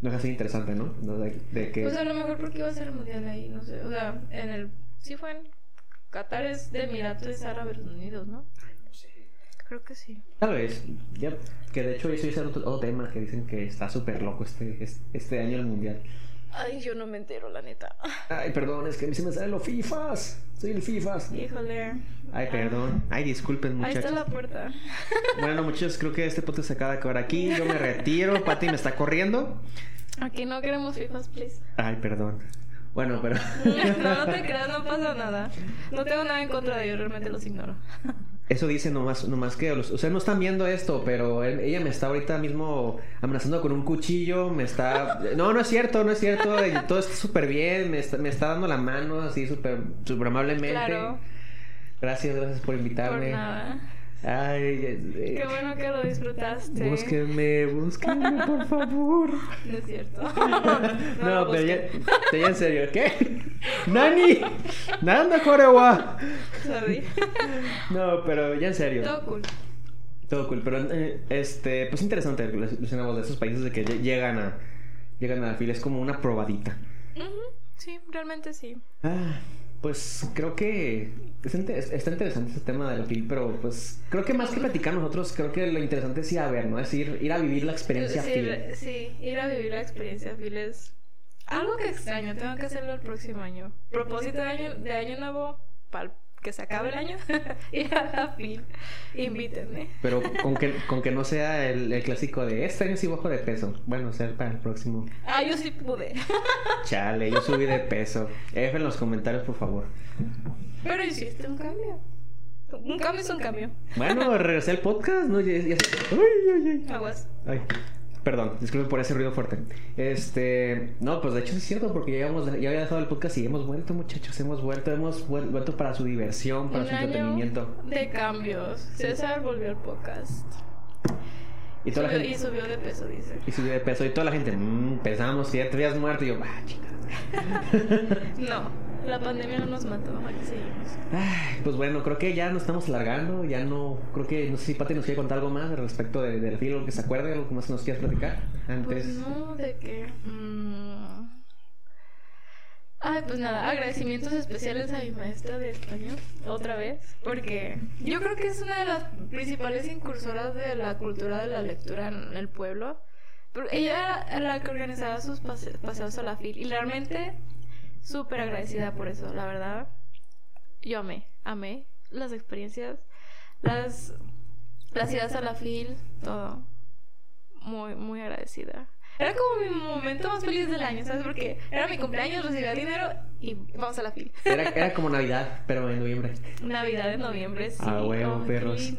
no es así interesante, ¿no? No, De, de que... Pues a lo mejor porque iba a ser el mundial ahí, no sé. O sea, en el. Sí fue en. Qatar es de Emiratos Árabes Unidos, ¿no? Creo que sí. Tal vez, ya, que de hecho eso es otro, otro tema que dicen que está súper loco este, este, este año el mundial. Ay, yo no me entero, la neta. Ay, perdón, es que a mí se me salen los FIFAs. Soy el FIFAs. Híjole. Ay, perdón. Ay, disculpen, Ahí muchachos. está la puerta. Bueno, muchachos, creo que este podcast se acaba de acabar aquí. Yo me retiro. Pati me está corriendo. Aquí no queremos FIFAs, please. Ay, perdón. Bueno, pero. No, no te creas, no pasa nada. No tengo nada en contra de ellos, realmente los ignoro. Eso dice nomás, nomás que los, ustedes no están viendo esto, pero él- ella me está ahorita mismo amenazando con un cuchillo, me está... No, no es cierto, no es cierto, todo está súper bien, me está, me está dando la mano así súper súper amablemente. Claro. Gracias, gracias por Por invitarme. nada. Ay, eh, Qué bueno que lo disfrutaste. búsquenme, búsquenme, por favor. No es cierto. No, pero ya, ya en serio, ¿qué? ¡Nani! ¡Nanda Korewa! Sorry. No, pero ya en serio. Todo cool. Todo cool, pero eh, este, pues interesante lo de esos países de que lle- llegan a llegan a la fila, es como una probadita. Ujú, Sí, realmente sí. Ah, pues creo que es está interesante ese tema de la FIL, pero pues creo que más que platicar nosotros, creo que lo interesante es ir a ver, ¿no? Es ir, ir a vivir la experiencia sí, sí, ir a vivir la experiencia FIL es algo que extraño. Tengo que hacerlo el próximo año. Propósito de año, de año nuevo, para que se acabe el año, ir a la FIL. Invítenme. Pero con que, con que no sea el, el clásico de este año sí bajo de peso. Bueno, sea para el próximo. Ah, yo sí pude. Chale, yo subí de peso. F en los comentarios, por favor. Pero hiciste un cambio. Un cambio es un cambio. Bueno, regresé al podcast, ¿no? Ya, ya- Ay, ay, ay. Aguas. Ay, perdón, disculpen por ese ruido fuerte. Este, no, pues de hecho es cierto, porque ya, habíamos, ya había dejado el podcast y hemos vuelto, muchachos, hemos vuelto, hemos vuel- vuelto para su diversión, para Un su año entretenimiento. de cambios. César volvió al podcast. Y toda la Subió- y gente. subió de peso, dice. Y subió de peso, y toda la gente, mmm, pensábamos que ya te habías muerto, y yo, ah, chingada. No, la pandemia no nos mató, seguimos. Ay, pues bueno, creo que ya nos estamos alargando, ya no, creo que, no sé si Pati nos quiere contar algo más al respecto de- filo, que se acuerde, algo que más nos quieras platicar antes. Pues no, de que. mm, Ay, pues nada, agradecimientos especiales a mi maestra de español, otra vez, porque yo creo que es una de las principales incursoras de la cultura de la lectura en el pueblo. Pero ella era la que organizaba sus pase- paseos a la FIL y realmente súper agradecida por eso, la verdad. Yo amé, amé las experiencias, las, las idas a la FIL, todo. Muy, muy agradecida. Era como mi momento más feliz del año, ¿sabes? Porque era mi cumpleaños, recibía dinero y vamos a la FIL. Era, era como Navidad, pero en noviembre. Navidad en noviembre, sí. Ah, huevo, perros.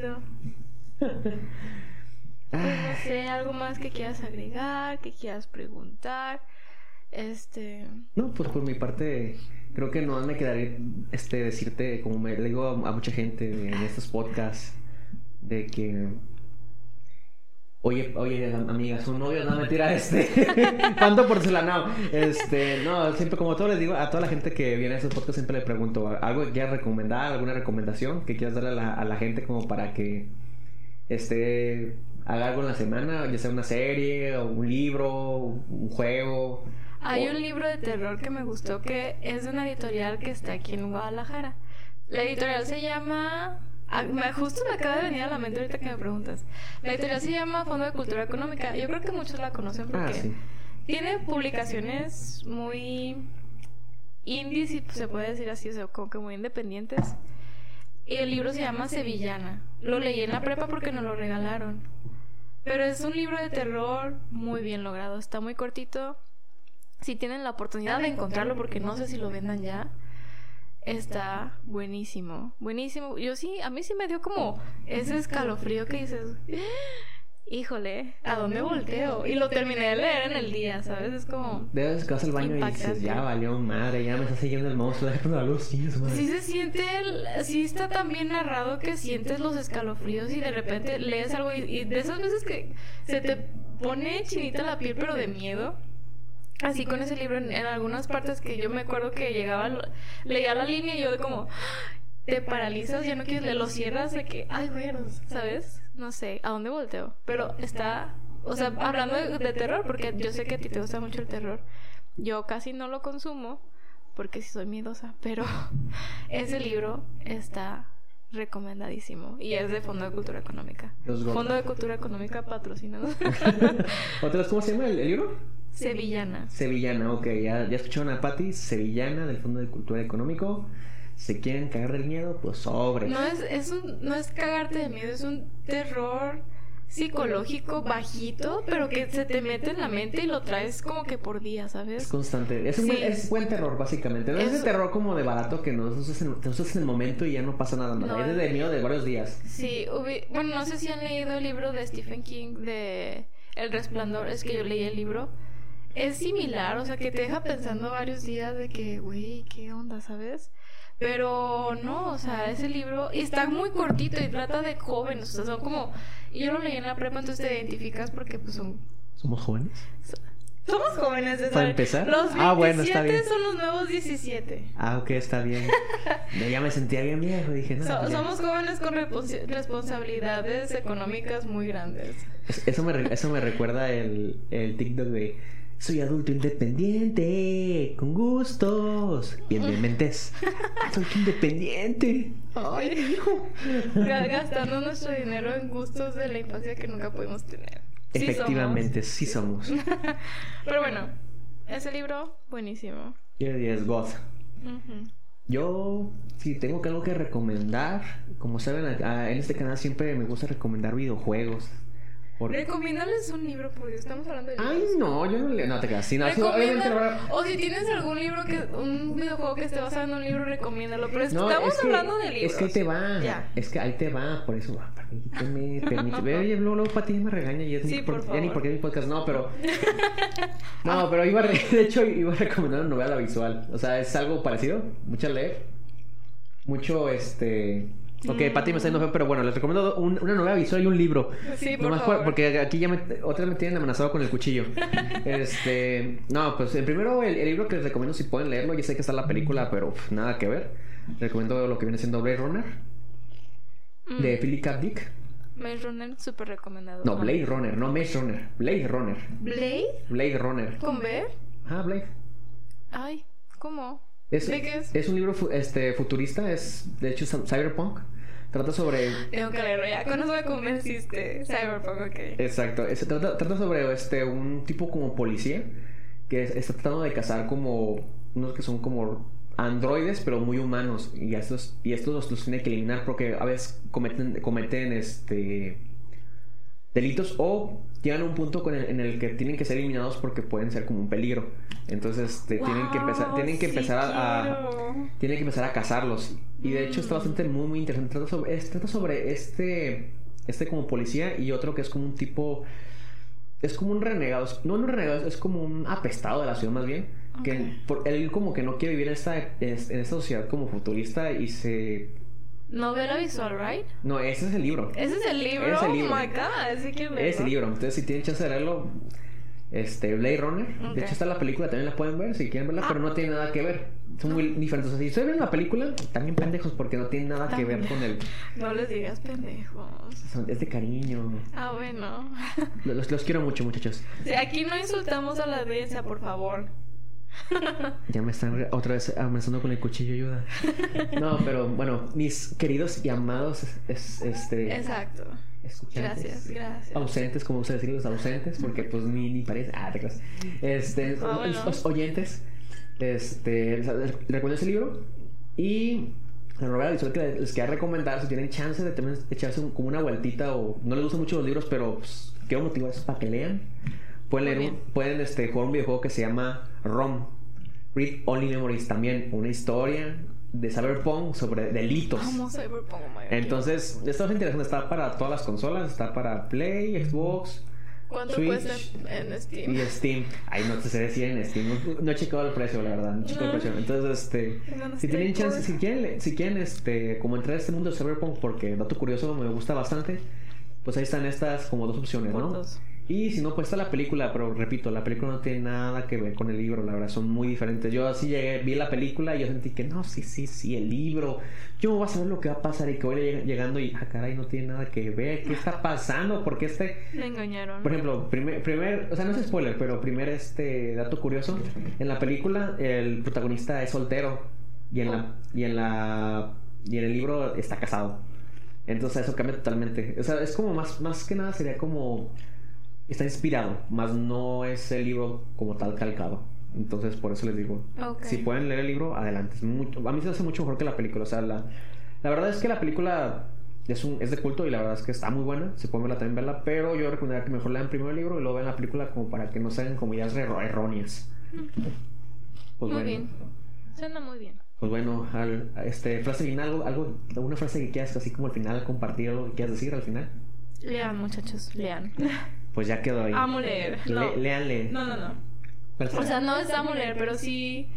Pues no sé, algo más que quieras agregar, que quieras preguntar. Este. No, pues por mi parte, creo que no me quedaré este, decirte, como me le digo a, mucha gente en estos podcasts, de que. Oye, oye, amiga, su novio, no mentira, este. ¿Cuánto porcelana? Este, no, siempre, como todo les digo, a toda la gente que viene a estos podcasts, siempre le pregunto algo que quieras recomendar, alguna recomendación que quieras darle a la, gente, como para que este haga algo en la semana, ya sea una serie, un libro, un juego. Hay un libro de terror que me gustó que es de una editorial que está aquí en Guadalajara. La editorial se llama. ah, justo me acaba de venir a la mente ahorita que me preguntas. La editorial se llama Fondo de Cultura Económica. Yo creo que muchos la conocen porque Ah, sí. tiene publicaciones muy indies, si se puede decir así, o sea, como que muy independientes. Y el libro se llama Sevillana. Lo leí en la prepa porque nos lo regalaron. Pero es un libro de terror muy bien logrado. Está muy cortito. Si tienen la oportunidad de encontrarlo, porque no sé si lo vendan ya, está buenísimo. Buenísimo. Yo sí, a mí sí me dio como ese escalofrío que dices, híjole, ¿a dónde volteo? Y lo terminé de leer en el día, ¿sabes? Es como... De veces que vas al baño y dices, ya valió madre, ya me está siguiendo el monstruo, déjame la luz, sí. Sí se siente, el- sí está tan bien narrado que sientes los escalofríos y de repente lees algo y, y de esas veces que se te pone chinita la piel pero de miedo. Así con ese libro en, en algunas partes que yo me acuerdo que llegaba, leía la línea y yo de como te paralizas, ya no quieres leer, lo cierras de que, ay, bueno, ¿sabes? No sé, ¿a dónde volteo? Pero está, o sea, hablando de, de terror, porque yo sé que a ti te gusta mucho el terror, yo casi no lo consumo porque sí soy miedosa, pero ese libro está recomendadísimo y es de Fondo de Cultura Económica. Los. Fondo de Cultura Económica patrocinado. ¿Otras cómo se llama el, el libro? Sevillana. Sevillana, ok, ya, ya escucharon a Patti, Sevillana del Fondo de Cultura Económico. ¿Se quieren cagar del miedo? Pues sobre. No es, es un, no es cagarte de miedo, es un terror psicológico bajito, pero que se te mete en la mente y lo traes como que por día, Es ¿sabes? constante. Es, un buen, es buen terror, básicamente. No es Es- ese terror como de barato que nos usas en, te usas en el momento y ya no pasa nada más. No. Es de miedo de varios días. Sí, hubi- bueno, no sé si han leído el libro de Stephen King de El Resplandor, es que yo leí el libro. Es similar, o sea, que te deja pensando varios días de que, güey, ¿qué onda, sabes? Pero no, o sea, ese libro está muy cortito y trata de jóvenes, o sea, son como... Yo lo leí en la prepa, entonces te identificas porque pues son... ¿Somos jóvenes? Somos jóvenes, César. ¿Para empezar? Los 27 Ah, bueno, está bien. son los nuevos 17. Ah, ok, está bien. Ya me sentía bien viejo. Dije, no, So- pues somos jóvenes con respons- responsabilidades económicas muy grandes. Es- Eso me, eso me recuerda el, el TikTok de soy adulto independiente, con gustos, bien de mentes. Adulto independiente. Ay, hijo. Ga- Gastando nuestro dinero en gustos de la infancia que nunca pudimos tener. Sí Efectivamente, sí somos. Pero bueno, ese libro, buenísimo. Yo diría es God. Yo, si tengo que algo que recomendar, como saben, en este canal siempre me gusta recomendar videojuegos. Porque... Recomiéndales un libro, porque estamos hablando de Ay, libros. no, yo no le... No, te quedas Recomienda- o si tienes algún libro que un videojuego que esté basado en un libro recomiéndalo pero No, estamos es que, hablando de libros Es que ahí te va. Ya. Es que ahí te va. Por eso, ah, permíteme, permíteme. Oye, luego, luego Pati me regaña y es Sí, ni por ya ni porque es mi podcast. No, pero. No, pero iba de hecho iba a recomendar una novela visual. O sea, es algo parecido. Mucho leer. Mucho este. Ok, Mm. Pati me está feo, pero bueno, les recomiendo un- una novela visual y un libro. Sí, por Nomás favor. porque aquí ya me, otra me tienen amenazado con el cuchillo. Este, no, pues el primero el, el libro que les recomiendo si pueden leerlo, ya sé que está la película, pero nada que ver. Recomiendo lo que viene siendo Blade Runner Mm. de Philip K. Dick. Maze Runner súper recomendado No, Blade Runner, no Maze Runner, Blade Runner, Blade Blade Runner. con B Ah, Blade. ay ¿cómo? Es, ¿De qué es? es un libro este futurista, es de hecho cyberpunk. Trata sobre tengo que leerlo ya. Con eso me convenciste Cyberpunk ok. Exacto, es- trata, trata sobre este un tipo como policía que es- está tratando de cazar como unos que son como androides pero muy humanos. Y estos y estos los, los tiene que eliminar porque a veces cometen cometen este delitos o llegan a un punto con el- en el que tienen que ser eliminados porque pueden ser como un peligro. Entonces este, tienen que empezar tienen que sí empezar a- tienen que empezar a cazarlos. Y de hecho está bastante muy, muy interesante. Trata sobre, es- trata sobre este, este como policía y otro que es como un tipo... Es como un renegado. No un renegado, es como un apestado de la ciudad más bien. Que por, él como que no quiere vivir en esta, en esta sociedad como futurista y se... novela visual right No, ese es el libro. ese es el libro Es el libro. oh my god quiero leerlo. Ese libro. Entonces si tienen chance de leerlo... Este, Blade Runner. De hecho está la película, también la pueden ver si quieren verla, Ah. pero no tiene nada que ver. Son muy diferentes. O sea, si ustedes ven la película, también pendejos porque no tiene nada que ver con el... no les digas pendejos Son- Es de cariño. ah bueno Los, los quiero mucho, muchachos. Sí, aquí no insultamos a la audiencia por favor Ya me están otra vez amenazando con el cuchillo, ayuda. No, pero bueno, mis queridos y amados es- este, exacto escuchantes. gracias gracias Ausentes, como ustedes decir los ausentes, porque pues ni, ni parece. Ah, te creas. Este, los- bueno. los oyentes. Este, les, les recomiendo ese libro. Y visual que les quería recomendar, si tienen chance de también echarse un- como una vueltita o no les gustan mucho los libros, pero pues, quiero motivarlos para que lean. Pueden leer, un- pueden este, jugar un videojuego que se llama ROM, Read Only Memories, también una historia de Cyberpunk sobre delitos. Vamos Cyberpunk oh. Entonces, está bastante interesante. Está para todas las consolas. Está para Play, Xbox ¿cuánto Switch cuesta en Steam? y Steam. Ahí no te sé decir en Steam. No, no he checado el precio, la verdad. No he checado el precio. Entonces, este. No, Si tienen chance, si quieren, si quieren este, como entrar a este mundo de Cyberpunk, porque dato curioso, me gusta bastante. Pues ahí están estas como dos opciones, ¿no? Y si no, pues está la película, pero repito, la película no tiene nada que ver con el libro, la verdad, son muy diferentes. Yo así llegué, vi la película y yo sentí que no, sí, sí, sí, el libro. Yo voy a saber lo que va a pasar y que voy llegando y, ah, caray, no tiene nada que ver. ¿Qué está pasando? Porque este. Me engañaron. Por ejemplo, primer, primer, o sea, no es spoiler, pero primer este dato curioso: en la película, el protagonista es soltero y en la, y en la, y en el libro está casado. Entonces eso cambia totalmente. O sea, es como más, más que nada sería como está inspirado, más no es el libro como tal calcado. Entonces, por eso les digo, si pueden leer el libro, adelante. Es mucho, a mí se hace mucho mejor que la película. O sea, la, la verdad es que la película es, un, es de culto y la verdad es que está muy buena. Se pueden verla también verla, pero yo recomendaría que mejor lean primero el libro y luego vean la película como para que no sean como ideas erróneas. Pues muy bien. Suena muy bien. Pues bueno, al, este, frase final, algo, algo, alguna frase que quieras así como al final compartir algo que quieras decir al final. Lean, muchachos, lean. Pues ya quedó ahí. Amo leer. No. leanle. No, no, no. O sea, no es amo leer, pero sí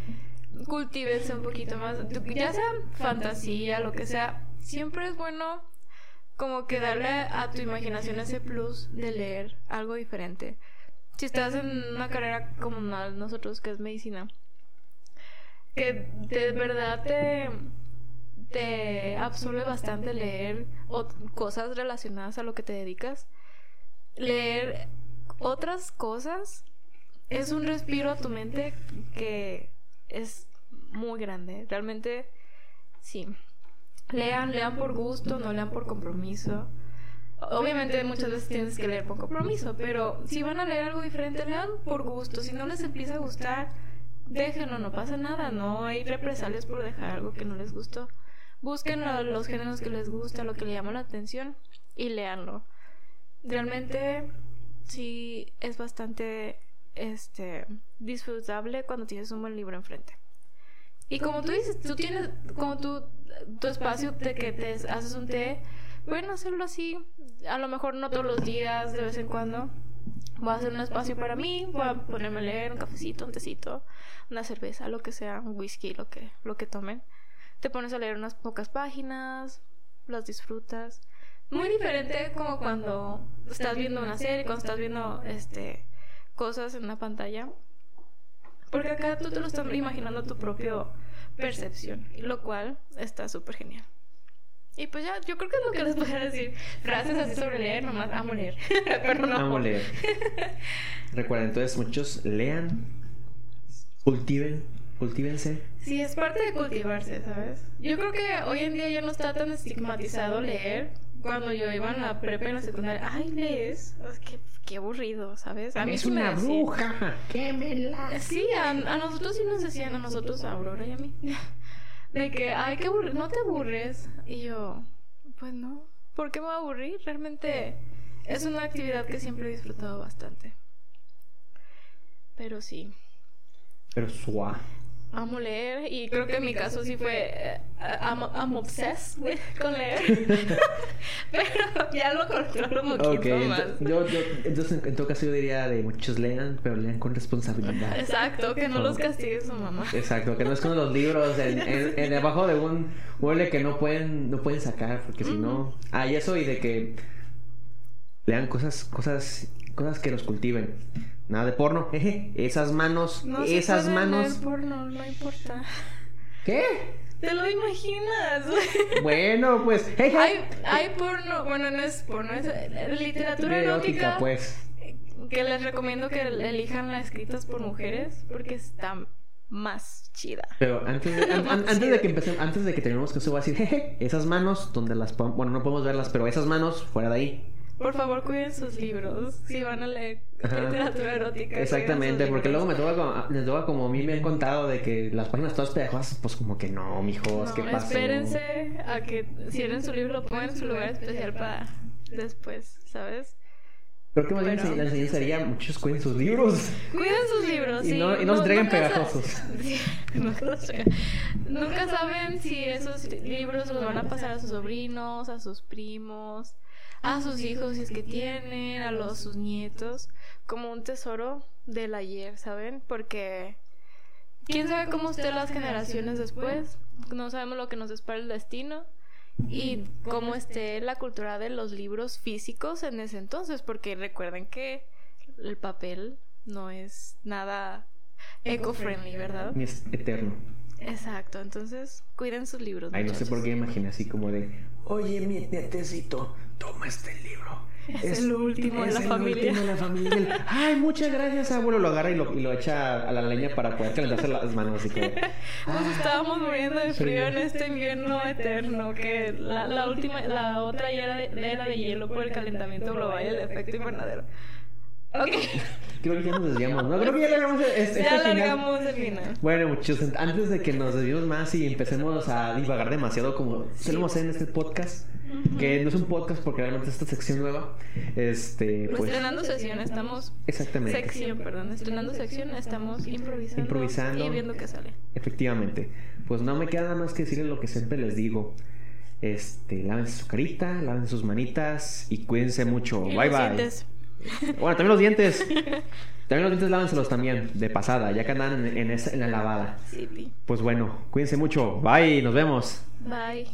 cultívense un poquito más. Ya sea fantasía, lo que sea, siempre es bueno como que darle a tu imaginación ese plus de leer algo diferente. Si estás en una carrera como nosotros, que es medicina, que de verdad te, te absorbe bastante leer cosas relacionadas a lo que te dedicas leer otras cosas es un respiro a tu mente que es muy grande. Realmente, sí. Lean, lean por gusto, no lean por compromiso. Obviamente muchas veces tienes que leer por compromiso, pero si van a leer algo diferente, lean por gusto. Si no les empieza a gustar, déjenlo, no pasa nada. No hay represalias por dejar algo que no les gustó. Busquen los géneros que les gusta, lo que le llama la atención y leanlo realmente sí es bastante este disfrutable cuando tienes un buen libro enfrente. Y como tú dices, tú tienes como tu, tu espacio de que te haces un té, bueno hacerlo así, a lo mejor no todos los días, de vez en cuando. Voy a hacer un espacio para mí, voy a ponerme a leer un cafecito, un tecito, una cerveza, lo que sea, un whisky, lo que, lo que tomen. Te pones a leer unas pocas páginas, las disfrutas muy diferente como cuando estás viendo una serie, cuando estás viendo este cosas en una pantalla. Porque acá tú te lo estás imaginando tu propia percepción, lo cual está súper genial. Y pues ya, yo creo que es lo que les podría decir. Frases así sobre leer, nomás amo leer. Pero no. Amo leer. Recuerden, entonces muchos lean, cultiven, cultívense. Sí, es parte de cultivarse, ¿sabes? Yo creo que hoy en día ya no está tan estigmatizado leer cuando yo iba en la prepa y en la secundaria, ay, lees, qué, qué aburrido, ¿sabes? A mí es una bruja, quémela. Sí, a, a, nosotros sí nos decían, a nosotros, a Aurora y a mí, de que, ay, qué aburrido, no te aburres. Y yo, pues no, ¿por qué me voy a aburrir? Realmente es una actividad que siempre he disfrutado bastante. Pero sí. Pero suave amo leer y creo que en mi caso sí fue eh, amo obsessed con leer. pero ya lo controlo un poquito más. yo, yo, entonces en todo caso yo diría de muchos lean pero lean con responsabilidad. Exacto que no los castigue su mamá. Exacto que no es como los libros en, en, debajo de un mueble que no pueden no pueden sacar porque si no ah y eso y de que lean cosas cosas cosas que los cultiven Nada de porno, jeje. Esas manos, no esas se manos. Ver porno, no importa. ¿Qué? ¿Te lo imaginas? Bueno, pues. Hay, hay porno, bueno, no es porno, es literatura erótica. pues. Que les recomiendo que elijan las escritas por mujeres porque está más chida. Pero antes de, antes de que empecemos, antes de que terminemos con eso, voy a decir, jeje, esas manos donde las bueno, no podemos verlas, pero esas manos fuera de ahí. Por favor, cuiden sus libros si van a leer literatura erótica. Exactamente, porque luego me toca, como, me toca como a mí me han contado de que las páginas todas pegajosas, pues como que no, mijos, ¿qué pasa? Espérense a que cierren su libro, lo pongan en su lugar especial para después, ¿sabes? Creo que más bien la enseñanza sería muchos cuiden sus libros. Cuiden sus libros, y sí. No, y no, se entreguen pegajosos. Sí, nunca saben si esos libros los van a pasar a sus sobrinos, a sus primos a sus hijos si es que tienen, a los sus nietos, como un tesoro del ayer, ¿saben? Porque quién sabe cómo estén las generaciones después, no sabemos lo que nos espera el destino y cómo esté la cultura de los libros físicos en ese entonces, porque recuerden que el papel no es nada eco-friendly, ¿verdad? Ni es eterno. Exacto, entonces cuiden sus libros. Ay, no sé por qué me imaginé así como de, oye, mi nietecito, toma este libro. Es el último de es la el familia". último de la familia. Ay, muchas gracias, abuelo. Lo agarra y lo, y lo echa a la leña para poder calentarse las manos. Así que, Nos estábamos muriendo de frío en este invierno eterno, que la, la última, la otra ya era de, era de hielo por el calentamiento global y el efecto invernadero. Ok, creo que ya nos desviamos. No, creo que ya largamos este, ya final. alargamos el final. Bueno, muchachos, antes de que nos desviemos más y empecemos a divagar demasiado como solemos hacer en este podcast, que no es un podcast porque realmente es esta sección nueva, este, Pues, pues, estrenando sesión, estamos. exactamente. Sección, perdón. Estrenando sección, estamos improvisando. Improvisando. Y viendo qué sale. Efectivamente. Pues no me queda nada más que decirles lo que siempre les digo. Este, lávense su carita, lávense sus manitas y cuídense mucho. Y bye bye. Bueno, también los dientes. También los dientes lávenselos también, de pasada, ya que andan en, en esa- en la lavada. Sí. Pues bueno, cuídense mucho. Bye, nos vemos. Bye.